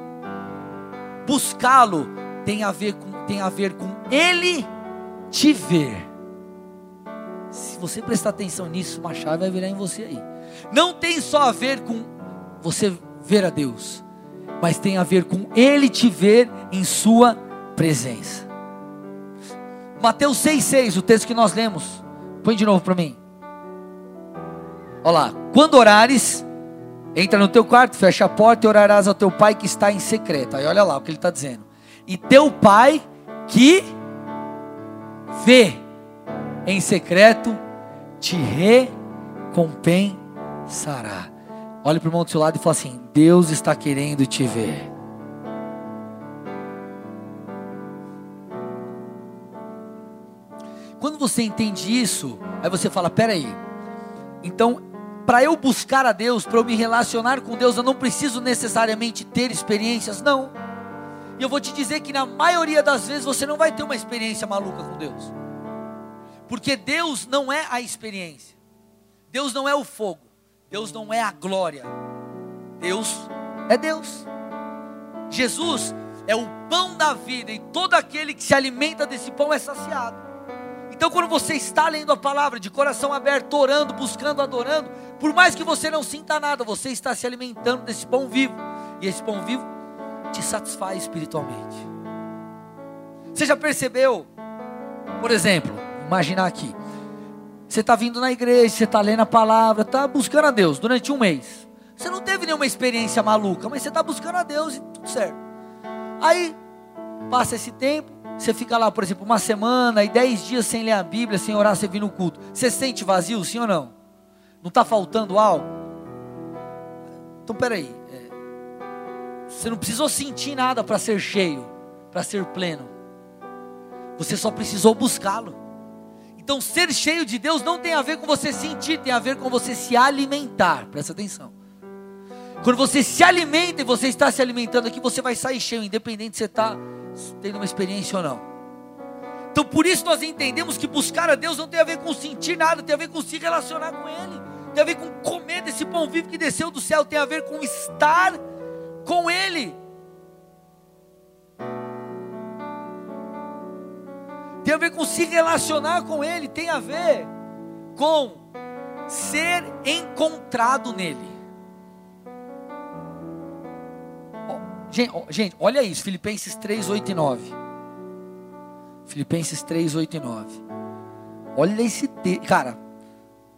buscá-lo tem a ver com tem a ver com Ele te ver. Se você prestar atenção nisso, uma chave vai virar em você aí. Não tem só a ver com você ver a Deus, mas tem a ver com Ele te ver em Sua presença. Mateus 6,6, o texto que nós lemos. Põe de novo para mim. Olha lá. Quando orares, entra no teu quarto, fecha a porta e orarás ao teu pai que está em secreto. Aí olha lá o que ele está dizendo. E teu pai que vê em secreto te recompensará. Olhe para o irmão do seu lado e fala assim: Deus está querendo te ver. Quando você entende isso, aí você fala: peraí, então, para eu buscar a Deus, para eu me relacionar com Deus, eu não preciso necessariamente ter experiências, não. E eu vou te dizer que na maioria das vezes você não vai ter uma experiência maluca com Deus. Porque Deus não é a experiência. Deus não é o fogo. Deus não é a glória. Deus é Deus. Jesus é o pão da vida e todo aquele que se alimenta desse pão é saciado. Então, quando você está lendo a palavra de coração aberto, orando, buscando, adorando, por mais que você não sinta nada, você está se alimentando desse pão vivo, e esse pão vivo te satisfaz espiritualmente. Você já percebeu, por exemplo, imaginar aqui. Você está vindo na igreja, você está lendo a palavra, está buscando a Deus durante um mês. Você não teve nenhuma experiência maluca, mas você está buscando a Deus e tudo certo. Aí, passa esse tempo, você fica lá, por exemplo, uma semana e dez dias sem ler a Bíblia, sem orar, sem vir no culto. Você sente vazio, sim ou não? Não está faltando algo? Então, peraí. É, você não precisou sentir nada para ser cheio, para ser pleno. Você só precisou buscá-lo. Então, ser cheio de Deus não tem a ver com você sentir, tem a ver com você se alimentar. Presta atenção. Quando você se alimenta e você está se alimentando aqui, você vai sair cheio, independente se você está tendo uma experiência ou não. Então, por isso nós entendemos que buscar a Deus não tem a ver com sentir nada, tem a ver com se relacionar com Ele, tem a ver com comer desse pão vivo que desceu do céu, tem a ver com estar com Ele. Tem a ver com se relacionar com Ele, tem a ver com ser encontrado nele. Gente, olha isso, Filipenses 3, 8 e 9. Filipenses 3, 8 e 9. Olha esse texto. Cara,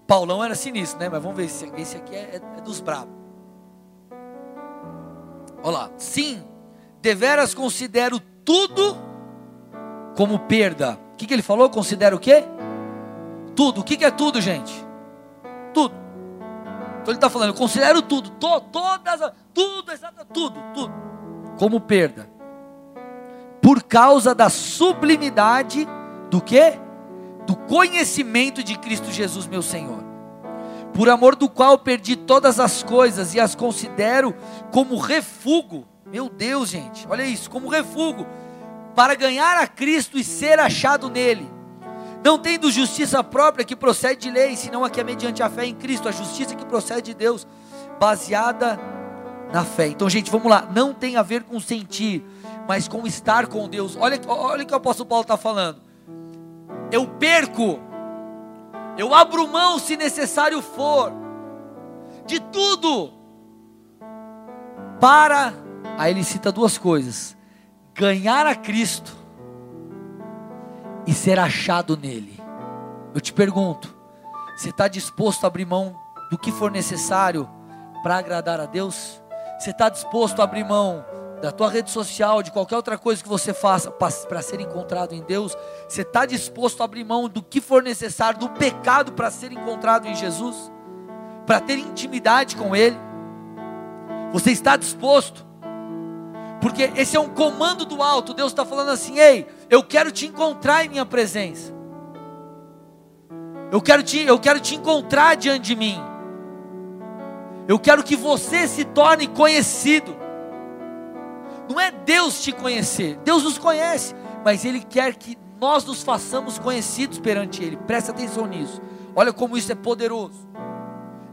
Paulão era sinistro, né? Mas vamos ver se esse aqui é, é, é dos bravos. Olha lá. Sim, deveras considero tudo como perda. O que, que ele falou? Considero o quê? Tudo. O que, que é tudo, gente? Tudo. Então ele está falando, eu considero tudo, to, todas, tudo, tudo, tudo, como perda. Por causa da sublimidade do que? Do conhecimento de Cristo Jesus, meu Senhor. Por amor do qual perdi todas as coisas e as considero como refúgio. Meu Deus, gente, olha isso, como refúgio para ganhar a Cristo e ser achado nele. Não tendo justiça própria que procede de lei, senão a que é mediante a fé em Cristo, a justiça que procede de Deus, baseada na fé. Então, gente, vamos lá. Não tem a ver com sentir, mas com estar com Deus. Olha, olha o que o apóstolo Paulo está falando. Eu perco, eu abro mão se necessário for, de tudo, para. Aí ele cita duas coisas ganhar a Cristo e ser achado nele. Eu te pergunto, você está disposto a abrir mão do que for necessário para agradar a Deus? Você está disposto a abrir mão da tua rede social, de qualquer outra coisa que você faça para ser encontrado em Deus? Você está disposto a abrir mão do que for necessário, do pecado para ser encontrado em Jesus? Para ter intimidade com Ele? Você está disposto? Porque esse é um comando do alto. Deus está falando assim: ei, eu quero te encontrar em minha presença. Eu quero te, eu quero te encontrar diante de mim. Eu quero que você se torne conhecido. Não é Deus te conhecer, Deus nos conhece, mas Ele quer que nós nos façamos conhecidos perante Ele. Presta atenção nisso. Olha como isso é poderoso.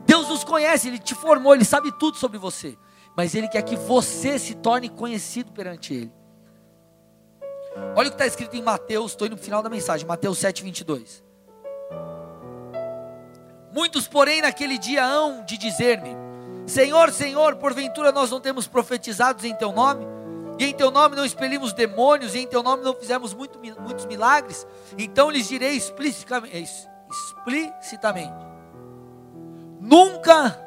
Deus nos conhece, Ele te formou, Ele sabe tudo sobre você mas Ele quer que você se torne conhecido perante Ele. Olha o que está escrito em Mateus, estou indo no final da mensagem, Mateus 7, 22. Muitos, porém, naquele dia hão de dizer-me: Senhor, Senhor, porventura nós não temos profetizados em Teu nome? E em Teu nome não expelimos demônios, e em Teu nome não fizemos muito, muitos milagres? Então lhes direi explicitamente: Nunca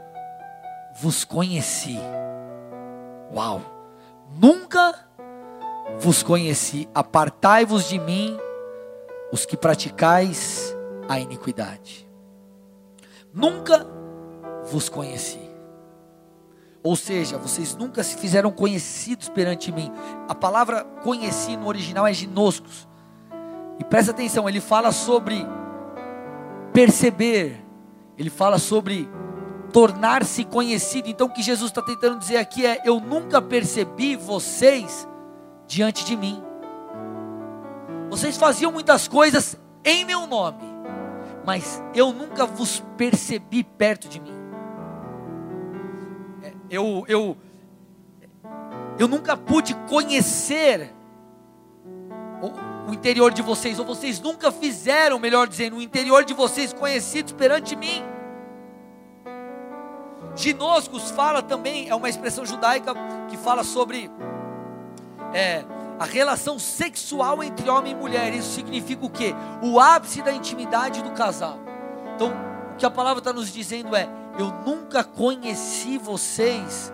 vos conheci. Uau! Nunca vos conheci, apartai-vos de mim, os que praticais a iniquidade. Nunca vos conheci. Ou seja, vocês nunca se fizeram conhecidos perante mim. A palavra conheci no original é ginoscos. E presta atenção, ele fala sobre perceber, ele fala sobre tornar-se conhecido. Então, o que Jesus está tentando dizer aqui é: Eu nunca percebi vocês diante de mim. Vocês faziam muitas coisas em meu nome, mas eu nunca vos percebi perto de mim. É, eu, eu, eu nunca pude conhecer o, o interior de vocês, ou vocês nunca fizeram, melhor dizendo, o interior de vocês conhecidos perante mim. Ginoscos fala também, é uma expressão judaica que fala sobre é, a relação sexual entre homem e mulher. Isso significa o quê? O ápice da intimidade do casal. Então, o que a palavra está nos dizendo é: eu nunca conheci vocês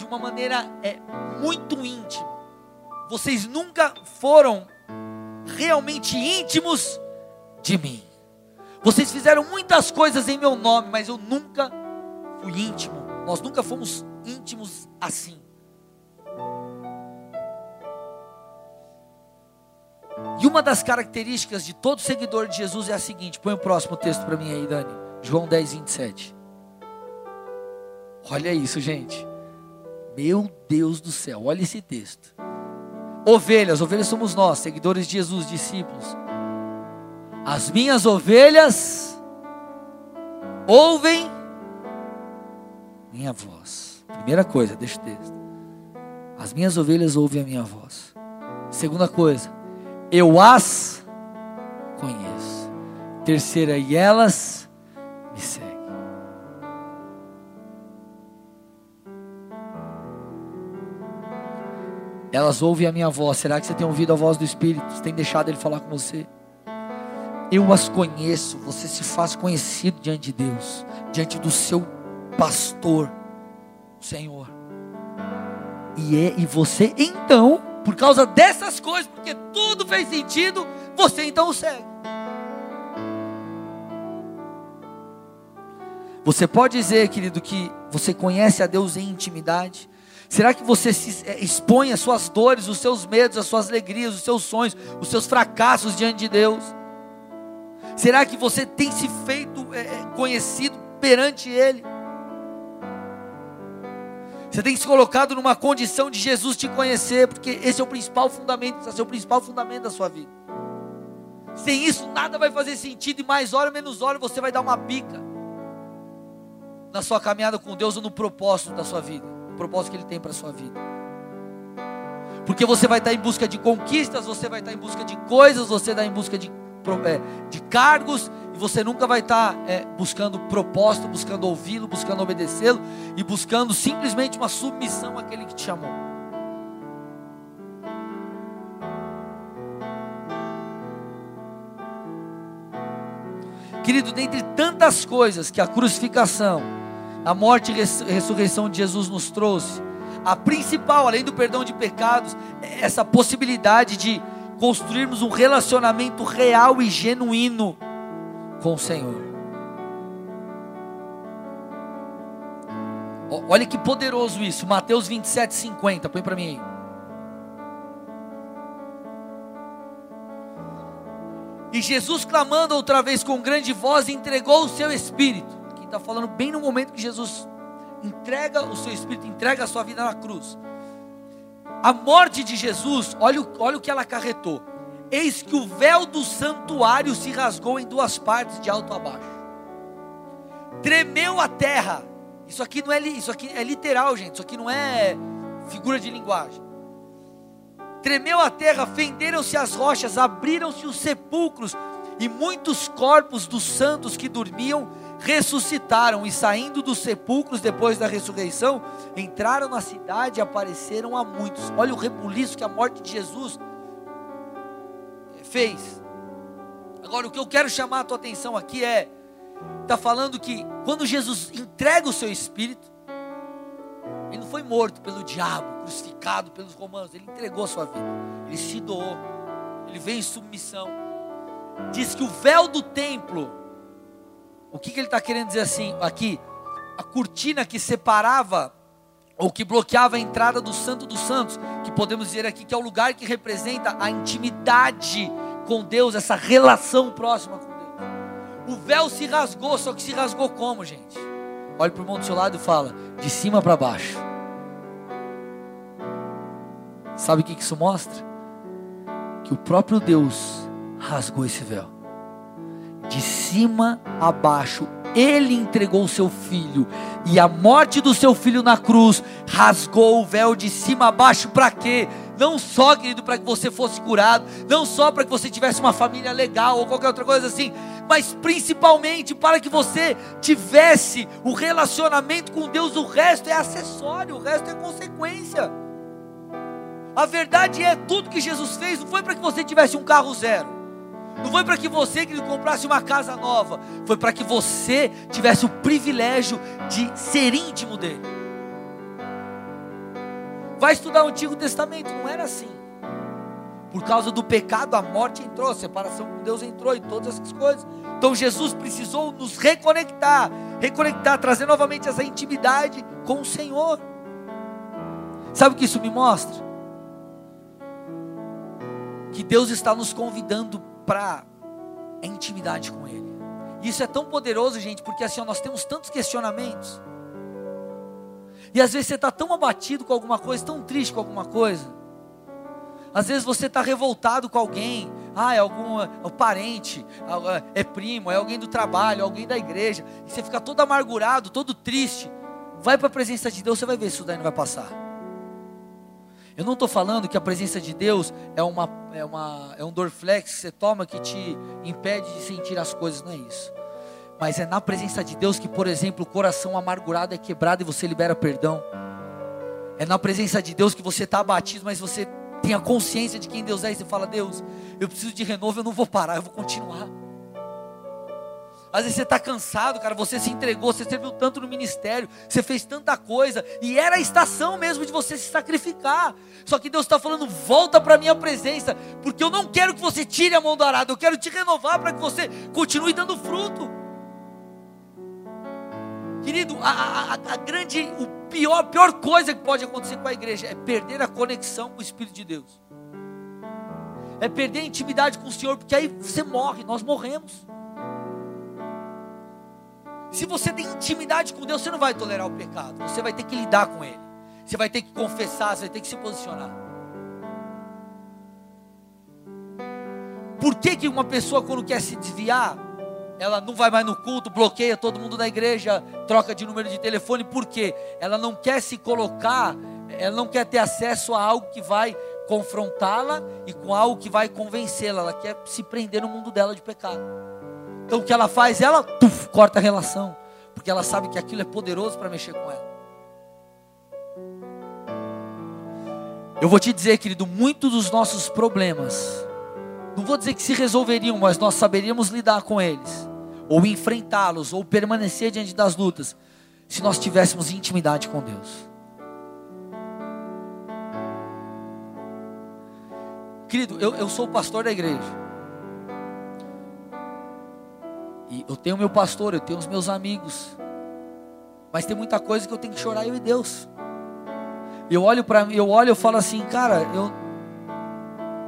de uma maneira é, muito íntima. Vocês nunca foram realmente íntimos de mim. Vocês fizeram muitas coisas em meu nome, mas eu nunca fui íntimo. Nós nunca fomos íntimos assim. E uma das características de todo seguidor de Jesus é a seguinte: põe o próximo texto para mim aí, Dani. João 10, 27. Olha isso, gente. Meu Deus do céu, olha esse texto. Ovelhas, ovelhas somos nós, seguidores de Jesus, discípulos. As minhas ovelhas ouvem minha voz. Primeira coisa, deixa o texto. As minhas ovelhas ouvem a minha voz. Segunda coisa, eu as conheço. Terceira, e elas me seguem. Elas ouvem a minha voz. Será que você tem ouvido a voz do Espírito? Você tem deixado ele falar com você? Eu as conheço. Você se faz conhecido diante de Deus, diante do seu pastor, Senhor. E é e você então, por causa dessas coisas, porque tudo fez sentido, você então o segue. Você pode dizer, querido, que você conhece a Deus em intimidade? Será que você se é, expõe as suas dores, os seus medos, as suas alegrias, os seus sonhos, os seus fracassos diante de Deus? Será que você tem se feito é, é, conhecido perante Ele? Você tem se colocado numa condição de Jesus te conhecer, porque esse é o principal fundamento, esse é o principal fundamento da sua vida. Sem isso, nada vai fazer sentido, e mais hora, menos hora, você vai dar uma bica na sua caminhada com Deus ou no propósito da sua vida propósito que Ele tem para a sua vida. Porque você vai estar em busca de conquistas, você vai estar em busca de coisas, você está em busca de, de cargos, e você nunca vai estar é, buscando propósito, buscando ouvi-lo, buscando obedecê-lo, e buscando simplesmente uma submissão àquele que te chamou. Querido, dentre tantas coisas que a crucificação, a morte e ressurreição de Jesus nos trouxe. A principal, além do perdão de pecados, é essa possibilidade de construirmos um relacionamento real e genuíno com o Senhor. Olha que poderoso isso, Mateus 27, 50, põe para mim aí. E Jesus, clamando outra vez com grande voz, entregou o seu espírito está falando bem no momento que Jesus entrega o seu espírito, entrega a sua vida na cruz. A morte de Jesus, olha, olha o que ela acarretou. Eis que o véu do santuário se rasgou em duas partes, de alto a baixo. Tremeu a terra. Isso aqui não é, isso aqui é literal, gente. Isso aqui não é figura de linguagem. Tremeu a terra, fenderam-se as rochas, abriram-se os sepulcros, e muitos corpos dos santos que dormiam ressuscitaram e saindo dos sepulcros depois da ressurreição, entraram na cidade e apareceram a muitos. Olha o rebuliço que a morte de Jesus fez. Agora, o que eu quero chamar a tua atenção aqui é: está falando que quando Jesus entrega o seu espírito, ele não foi morto pelo diabo, crucificado pelos romanos, ele entregou a sua vida, ele se doou, ele veio em submissão. Diz que o véu do templo o que, que ele está querendo dizer assim aqui? A cortina que separava ou que bloqueava a entrada do Santo dos Santos, que podemos dizer aqui que é o lugar que representa a intimidade com Deus, essa relação próxima com Deus. O véu se rasgou, só que se rasgou como, gente? Olhe para o irmão do seu lado e fala: de cima para baixo. Sabe o que isso mostra? Que o próprio Deus rasgou esse véu de cima a baixo. Ele entregou o seu filho, e a morte do seu filho na cruz rasgou o véu de cima a baixo para quê? Não só, querido, para que você fosse curado, não só para que você tivesse uma família legal ou qualquer outra coisa assim, mas principalmente para que você tivesse o relacionamento com Deus. O resto é acessório, o resto é consequência. A verdade é tudo que Jesus fez não foi para que você tivesse um carro zero. Não foi para que você que comprasse uma casa nova, foi para que você tivesse o privilégio de ser íntimo dele. Vai estudar o Antigo Testamento, não era assim. Por causa do pecado, a morte entrou, a separação com Deus entrou e todas essas coisas. Então Jesus precisou nos reconectar, reconectar, trazer novamente essa intimidade com o Senhor. Sabe o que isso me mostra? Que Deus está nos convidando para a intimidade com Ele. Isso é tão poderoso, gente, porque assim, ó, nós temos tantos questionamentos. E às vezes você está tão abatido com alguma coisa, tão triste com alguma coisa. Às vezes você está revoltado com alguém, ah, é algum é um parente, é, é primo, é alguém do trabalho, é alguém da igreja, e você fica todo amargurado, todo triste. Vai para a presença de Deus, você vai ver se isso daí não vai passar. Eu não estou falando que a presença de Deus é, uma, é, uma, é um Dorflex que você toma que te impede de sentir as coisas, não é isso. Mas é na presença de Deus que, por exemplo, o coração amargurado é quebrado e você libera perdão. É na presença de Deus que você está abatido, mas você tem a consciência de quem Deus é e você fala: Deus, eu preciso de renovo, eu não vou parar, eu vou continuar. Às vezes você está cansado, cara. Você se entregou, você serviu tanto no ministério, você fez tanta coisa, e era a estação mesmo de você se sacrificar. Só que Deus está falando: volta para a minha presença, porque eu não quero que você tire a mão do arado, eu quero te renovar para que você continue dando fruto. Querido, a, a, a, grande, o pior, pior coisa que pode acontecer com a igreja é perder a conexão com o Espírito de Deus. É perder a intimidade com o Senhor, porque aí você morre, nós morremos. Se você tem intimidade com Deus, você não vai tolerar o pecado. Você vai ter que lidar com ele. Você vai ter que confessar, você vai ter que se posicionar. Por que, que uma pessoa, quando quer se desviar, ela não vai mais no culto, bloqueia todo mundo da igreja, troca de número de telefone? Por quê? Ela não quer se colocar, ela não quer ter acesso a algo que vai confrontá-la e com algo que vai convencê-la. Ela quer se prender no mundo dela de pecado. Então o que ela faz? Ela tuf, corta a relação, porque ela sabe que aquilo é poderoso para mexer com ela. Eu vou te dizer, querido, muitos dos nossos problemas, não vou dizer que se resolveriam, mas nós saberíamos lidar com eles, ou enfrentá-los, ou permanecer diante das lutas, se nós tivéssemos intimidade com Deus. Querido, eu, eu sou pastor da igreja. E eu tenho meu pastor, eu tenho os meus amigos. Mas tem muita coisa que eu tenho que chorar eu e Deus. Eu olho para eu olho e falo assim, cara, eu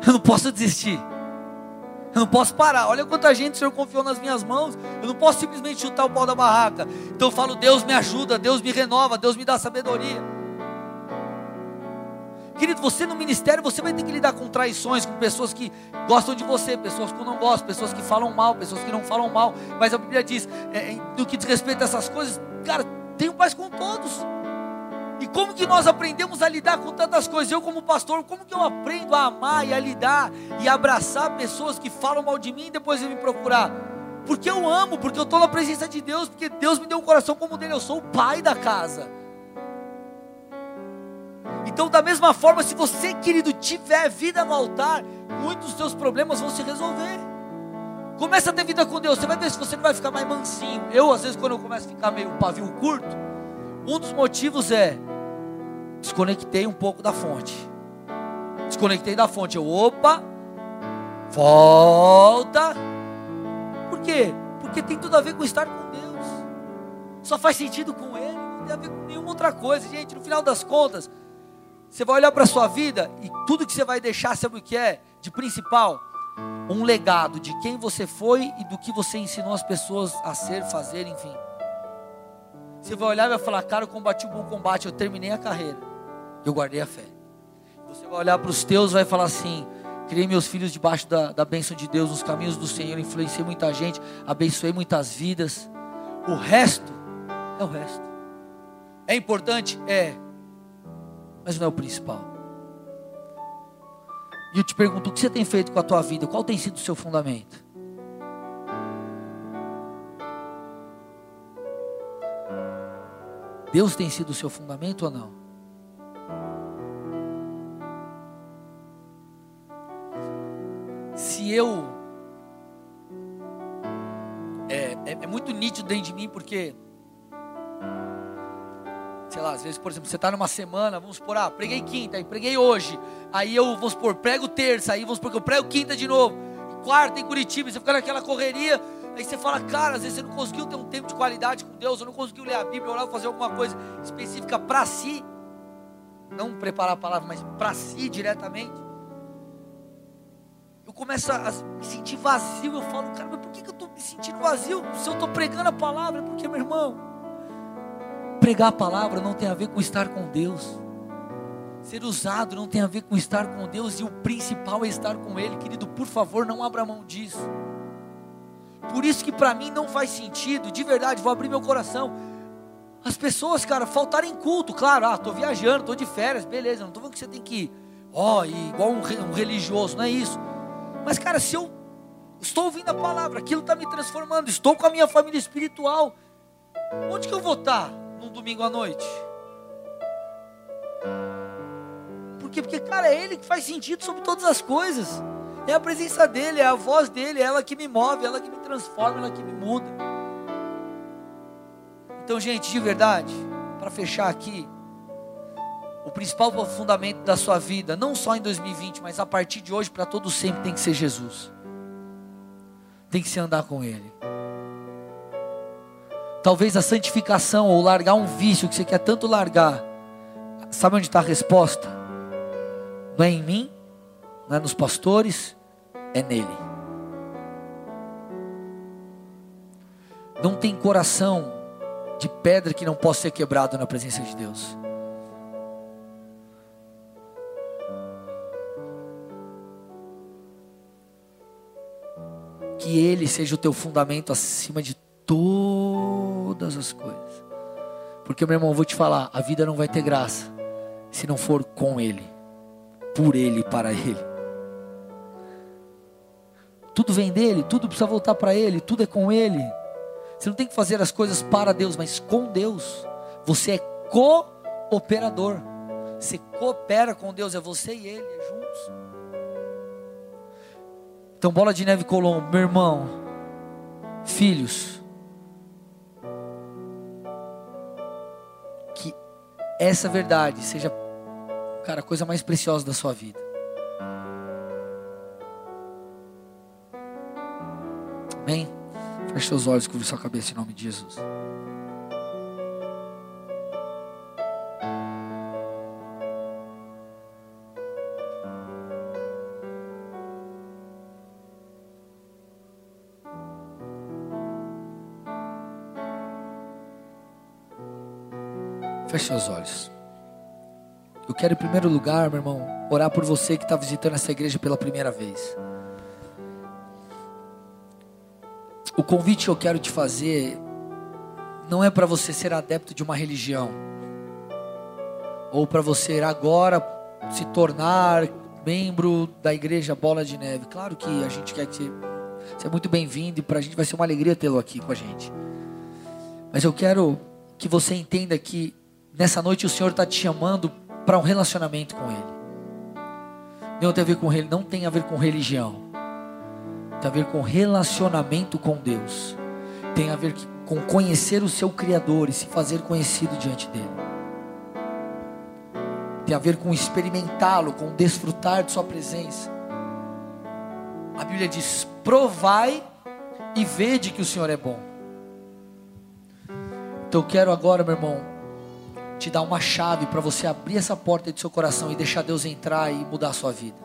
eu não posso desistir. Eu não posso parar. Olha quanta gente o Senhor confiou nas minhas mãos. Eu não posso simplesmente chutar o pau da barraca. Então eu falo, Deus me ajuda, Deus me renova, Deus me dá sabedoria. Querido, você no ministério, você vai ter que lidar com traições, com pessoas que gostam de você, pessoas que não gostam, pessoas que falam mal, pessoas que não falam mal. Mas a Bíblia diz, é, no que diz respeito a essas coisas, cara, tenho paz com todos. E como que nós aprendemos a lidar com tantas coisas? Eu como pastor, como que eu aprendo a amar e a lidar e abraçar pessoas que falam mal de mim e depois vêm me procurar? Porque eu amo, porque eu estou na presença de Deus, porque Deus me deu um coração como o dele, eu sou o pai da casa. Então, da mesma forma, se você, querido, tiver vida no altar, muitos dos seus problemas vão se resolver. Começa a ter vida com Deus, você vai ver se você não vai ficar mais mansinho. Eu, às vezes, quando eu começo a ficar meio pavio curto, um dos motivos é desconectei um pouco da fonte. Desconectei da fonte. Eu, opa, volta. Por quê? Porque tem tudo a ver com estar com Deus. Só faz sentido com Ele, não tem a ver com nenhuma outra coisa. Gente, no final das contas, você vai olhar para a sua vida e tudo que você vai deixar, sabe o que é? De principal, um legado de quem você foi e do que você ensinou as pessoas a ser, fazer, enfim. Você vai olhar e vai falar, cara, eu combati o bom combate, eu terminei a carreira, eu guardei a fé. Você vai olhar para os teus e vai falar assim, criei meus filhos debaixo da, da bênção de Deus, nos caminhos do Senhor, influenciei muita gente, abençoei muitas vidas. O resto é o resto. É importante? É mas não é o principal. E eu te pergunto, o que você tem feito com a tua vida? Qual tem sido o seu fundamento? Deus tem sido o seu fundamento ou não? Se eu. É, é, é muito nítido dentro de mim, porque sei lá, às vezes, por exemplo, você está numa semana, vamos supor, ah, preguei quinta, aí preguei hoje, aí eu, vamos supor, prego terça, aí vamos supor que eu prego quinta de novo, quarta em Curitiba, você fica naquela correria, aí você fala, cara, às vezes você não conseguiu ter um tempo de qualidade com Deus, ou não conseguiu ler a Bíblia, orar, fazer alguma coisa específica para si, não preparar a palavra, mas para si diretamente. Eu começo a me sentir vazio, eu falo, cara, mas por que eu estou me sentindo vazio? Se eu estou pregando a palavra, porque, meu irmão, Pregar a palavra não tem a ver com estar com Deus. Ser usado não tem a ver com estar com Deus e o principal é estar com Ele, querido. Por favor, não abra mão disso. Por isso que para mim não faz sentido, de verdade, vou abrir meu coração. As pessoas, cara, faltarem culto, claro, ah, estou viajando, estou de férias, beleza, não estou falando que você tem que ó, oh, igual um, um religioso, não é isso. Mas, cara, se eu estou ouvindo a palavra, aquilo está me transformando, estou com a minha família espiritual, onde que eu vou estar num domingo à noite? Por quê? Porque, cara, é Ele que faz sentido sobre todas as coisas. É a presença dEle, é a voz dEle, é ela que me move, é ela que me transforma, é ela que me muda. Então, gente, de verdade, para fechar aqui, o principal fundamento da sua vida, não só em 2020, mas a partir de hoje, para todo sempre, tem que ser Jesus. Tem que se andar com Ele. Talvez a santificação ou largar um vício que você quer tanto largar. Sabe onde está a resposta? Não é em mim, não é nos pastores, é nele. Não tem coração de pedra que não possa ser quebrado na presença de Deus. que Ele seja o teu fundamento acima de todas as coisas. Porque, meu irmão, vou te falar: a vida não vai ter graça se não for com Ele, por Ele, para Ele. Tudo vem dele, tudo precisa voltar para Ele, tudo é com Ele. Você não tem que fazer as coisas para Deus, mas com Deus. Você é cooperador. Você coopera com Deus, é você e Ele, é juntos. Então, bola de neve Colombo, meu irmão, filhos, essa verdade seja, cara, a coisa mais preciosa da sua vida. Amém? Feche seus olhos, cubra sua cabeça em nome de Jesus. Feche seus olhos. Eu quero, em primeiro lugar, meu irmão, orar por você que está visitando essa igreja pela primeira vez. O convite que eu quero te fazer não é para você ser adepto de uma religião, ou para você agora se tornar membro da igreja Bola de Neve. Claro que a gente quer que você, você é muito bem-vindo e para a gente vai ser uma alegria tê-lo aqui com a gente. Mas eu quero que você entenda que Nessa noite o Senhor está te chamando para um relacionamento com Ele. Não tem a ver com ele, não tem a ver com religião. Tem a ver com relacionamento com Deus. Tem a ver com conhecer o seu Criador e se fazer conhecido diante dele. Tem a ver com experimentá-lo, com desfrutar de sua presença. A Bíblia diz: provai e vede que o Senhor é bom. Então eu quero agora, meu irmão, te dar uma chave para você abrir essa porta do seu coração e deixar Deus entrar e mudar a sua vida.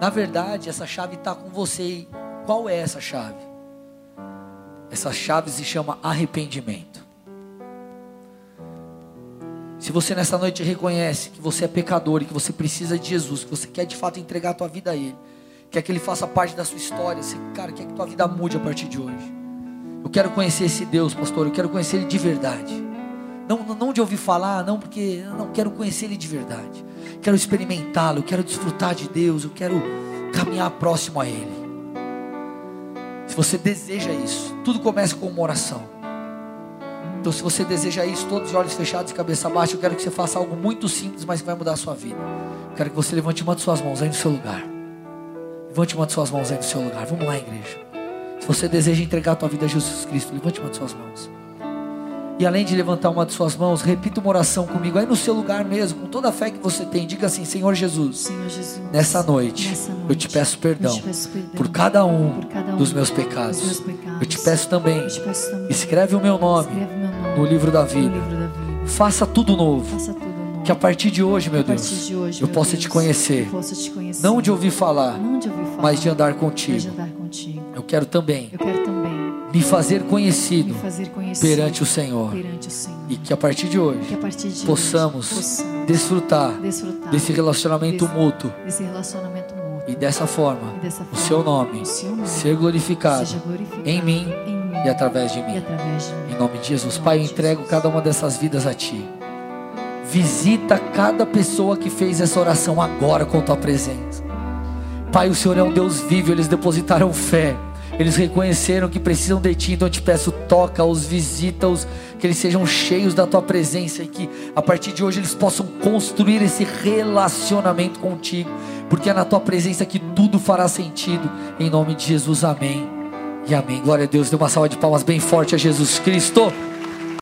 Na verdade, essa chave está com você. E qual é essa chave? Essa chave se chama arrependimento. Se você nessa noite reconhece que você é pecador e que você precisa de Jesus, que você quer de fato entregar a tua vida a Ele, quer que Ele faça parte da sua história, você, cara, quer que tua vida mude a partir de hoje. Eu quero conhecer esse Deus, pastor, eu quero conhecer Ele de verdade. Não, não de ouvir falar, não, porque eu não quero conhecer Ele de verdade. Quero experimentá-lo, quero desfrutar de Deus, eu quero caminhar próximo a Ele. Se você deseja isso, tudo começa com uma oração. Então, se você deseja isso, todos os olhos fechados e cabeça baixa, eu quero que você faça algo muito simples, mas que vai mudar a sua vida. Eu quero que você levante uma de suas mãos aí no seu lugar. Levante uma de suas mãos aí no seu lugar. Vamos lá, igreja. Se você deseja entregar a tua vida a Jesus Cristo, levante uma de suas mãos. E além de levantar uma de suas mãos, repita uma oração comigo, aí no seu lugar mesmo, com toda a fé que você tem. Diga assim: Senhor Jesus, Senhor Jesus nessa, noite, nessa noite, eu te peço perdão, te peço perdão por, cada um, por cada um dos meus pecados. Dos meus pecados. Eu te peço também, te peço também escreve, o meu nome, meu nome no, livro da, vida. livro da vida. Faça tudo novo. Faça tudo novo. Que a partir de hoje, meu Deus, de hoje, eu, possa Deus, te conhecer, te conhecer, não de ouvir falar, de ouvir falar mas de andar contigo. De andar contigo. Eu quero também. Eu quero também me fazer conhecido, me fazer conhecido perante, o Senhor, perante o Senhor. E que a partir de hoje, partir de possamos, hoje possamos desfrutar, desfrutar, desse relacionamento desse, mútuo. Desse relacionamento mútuo. E dessa forma, e dessa forma o, seu nome, o seu nome ser glorificado, glorificado em, mim, em mim, e, através de mim. através de mim. Em nome de Jesus. Em Pai, eu entrego Jesus. cada uma dessas vidas a Ti. Visita cada pessoa que fez essa oração agora com tua presença. Pai, o Senhor é um Deus vivo, eles depositaram fé. Eles reconheceram que precisam de ti, então eu te peço, toca-os, visita-os, que eles sejam cheios da tua presença e que a partir de hoje eles possam construir esse relacionamento contigo, porque é na tua presença que tudo fará sentido. Em nome de Jesus, amém e amém. Glória a Deus, dê uma salva de palmas bem forte a Jesus Cristo.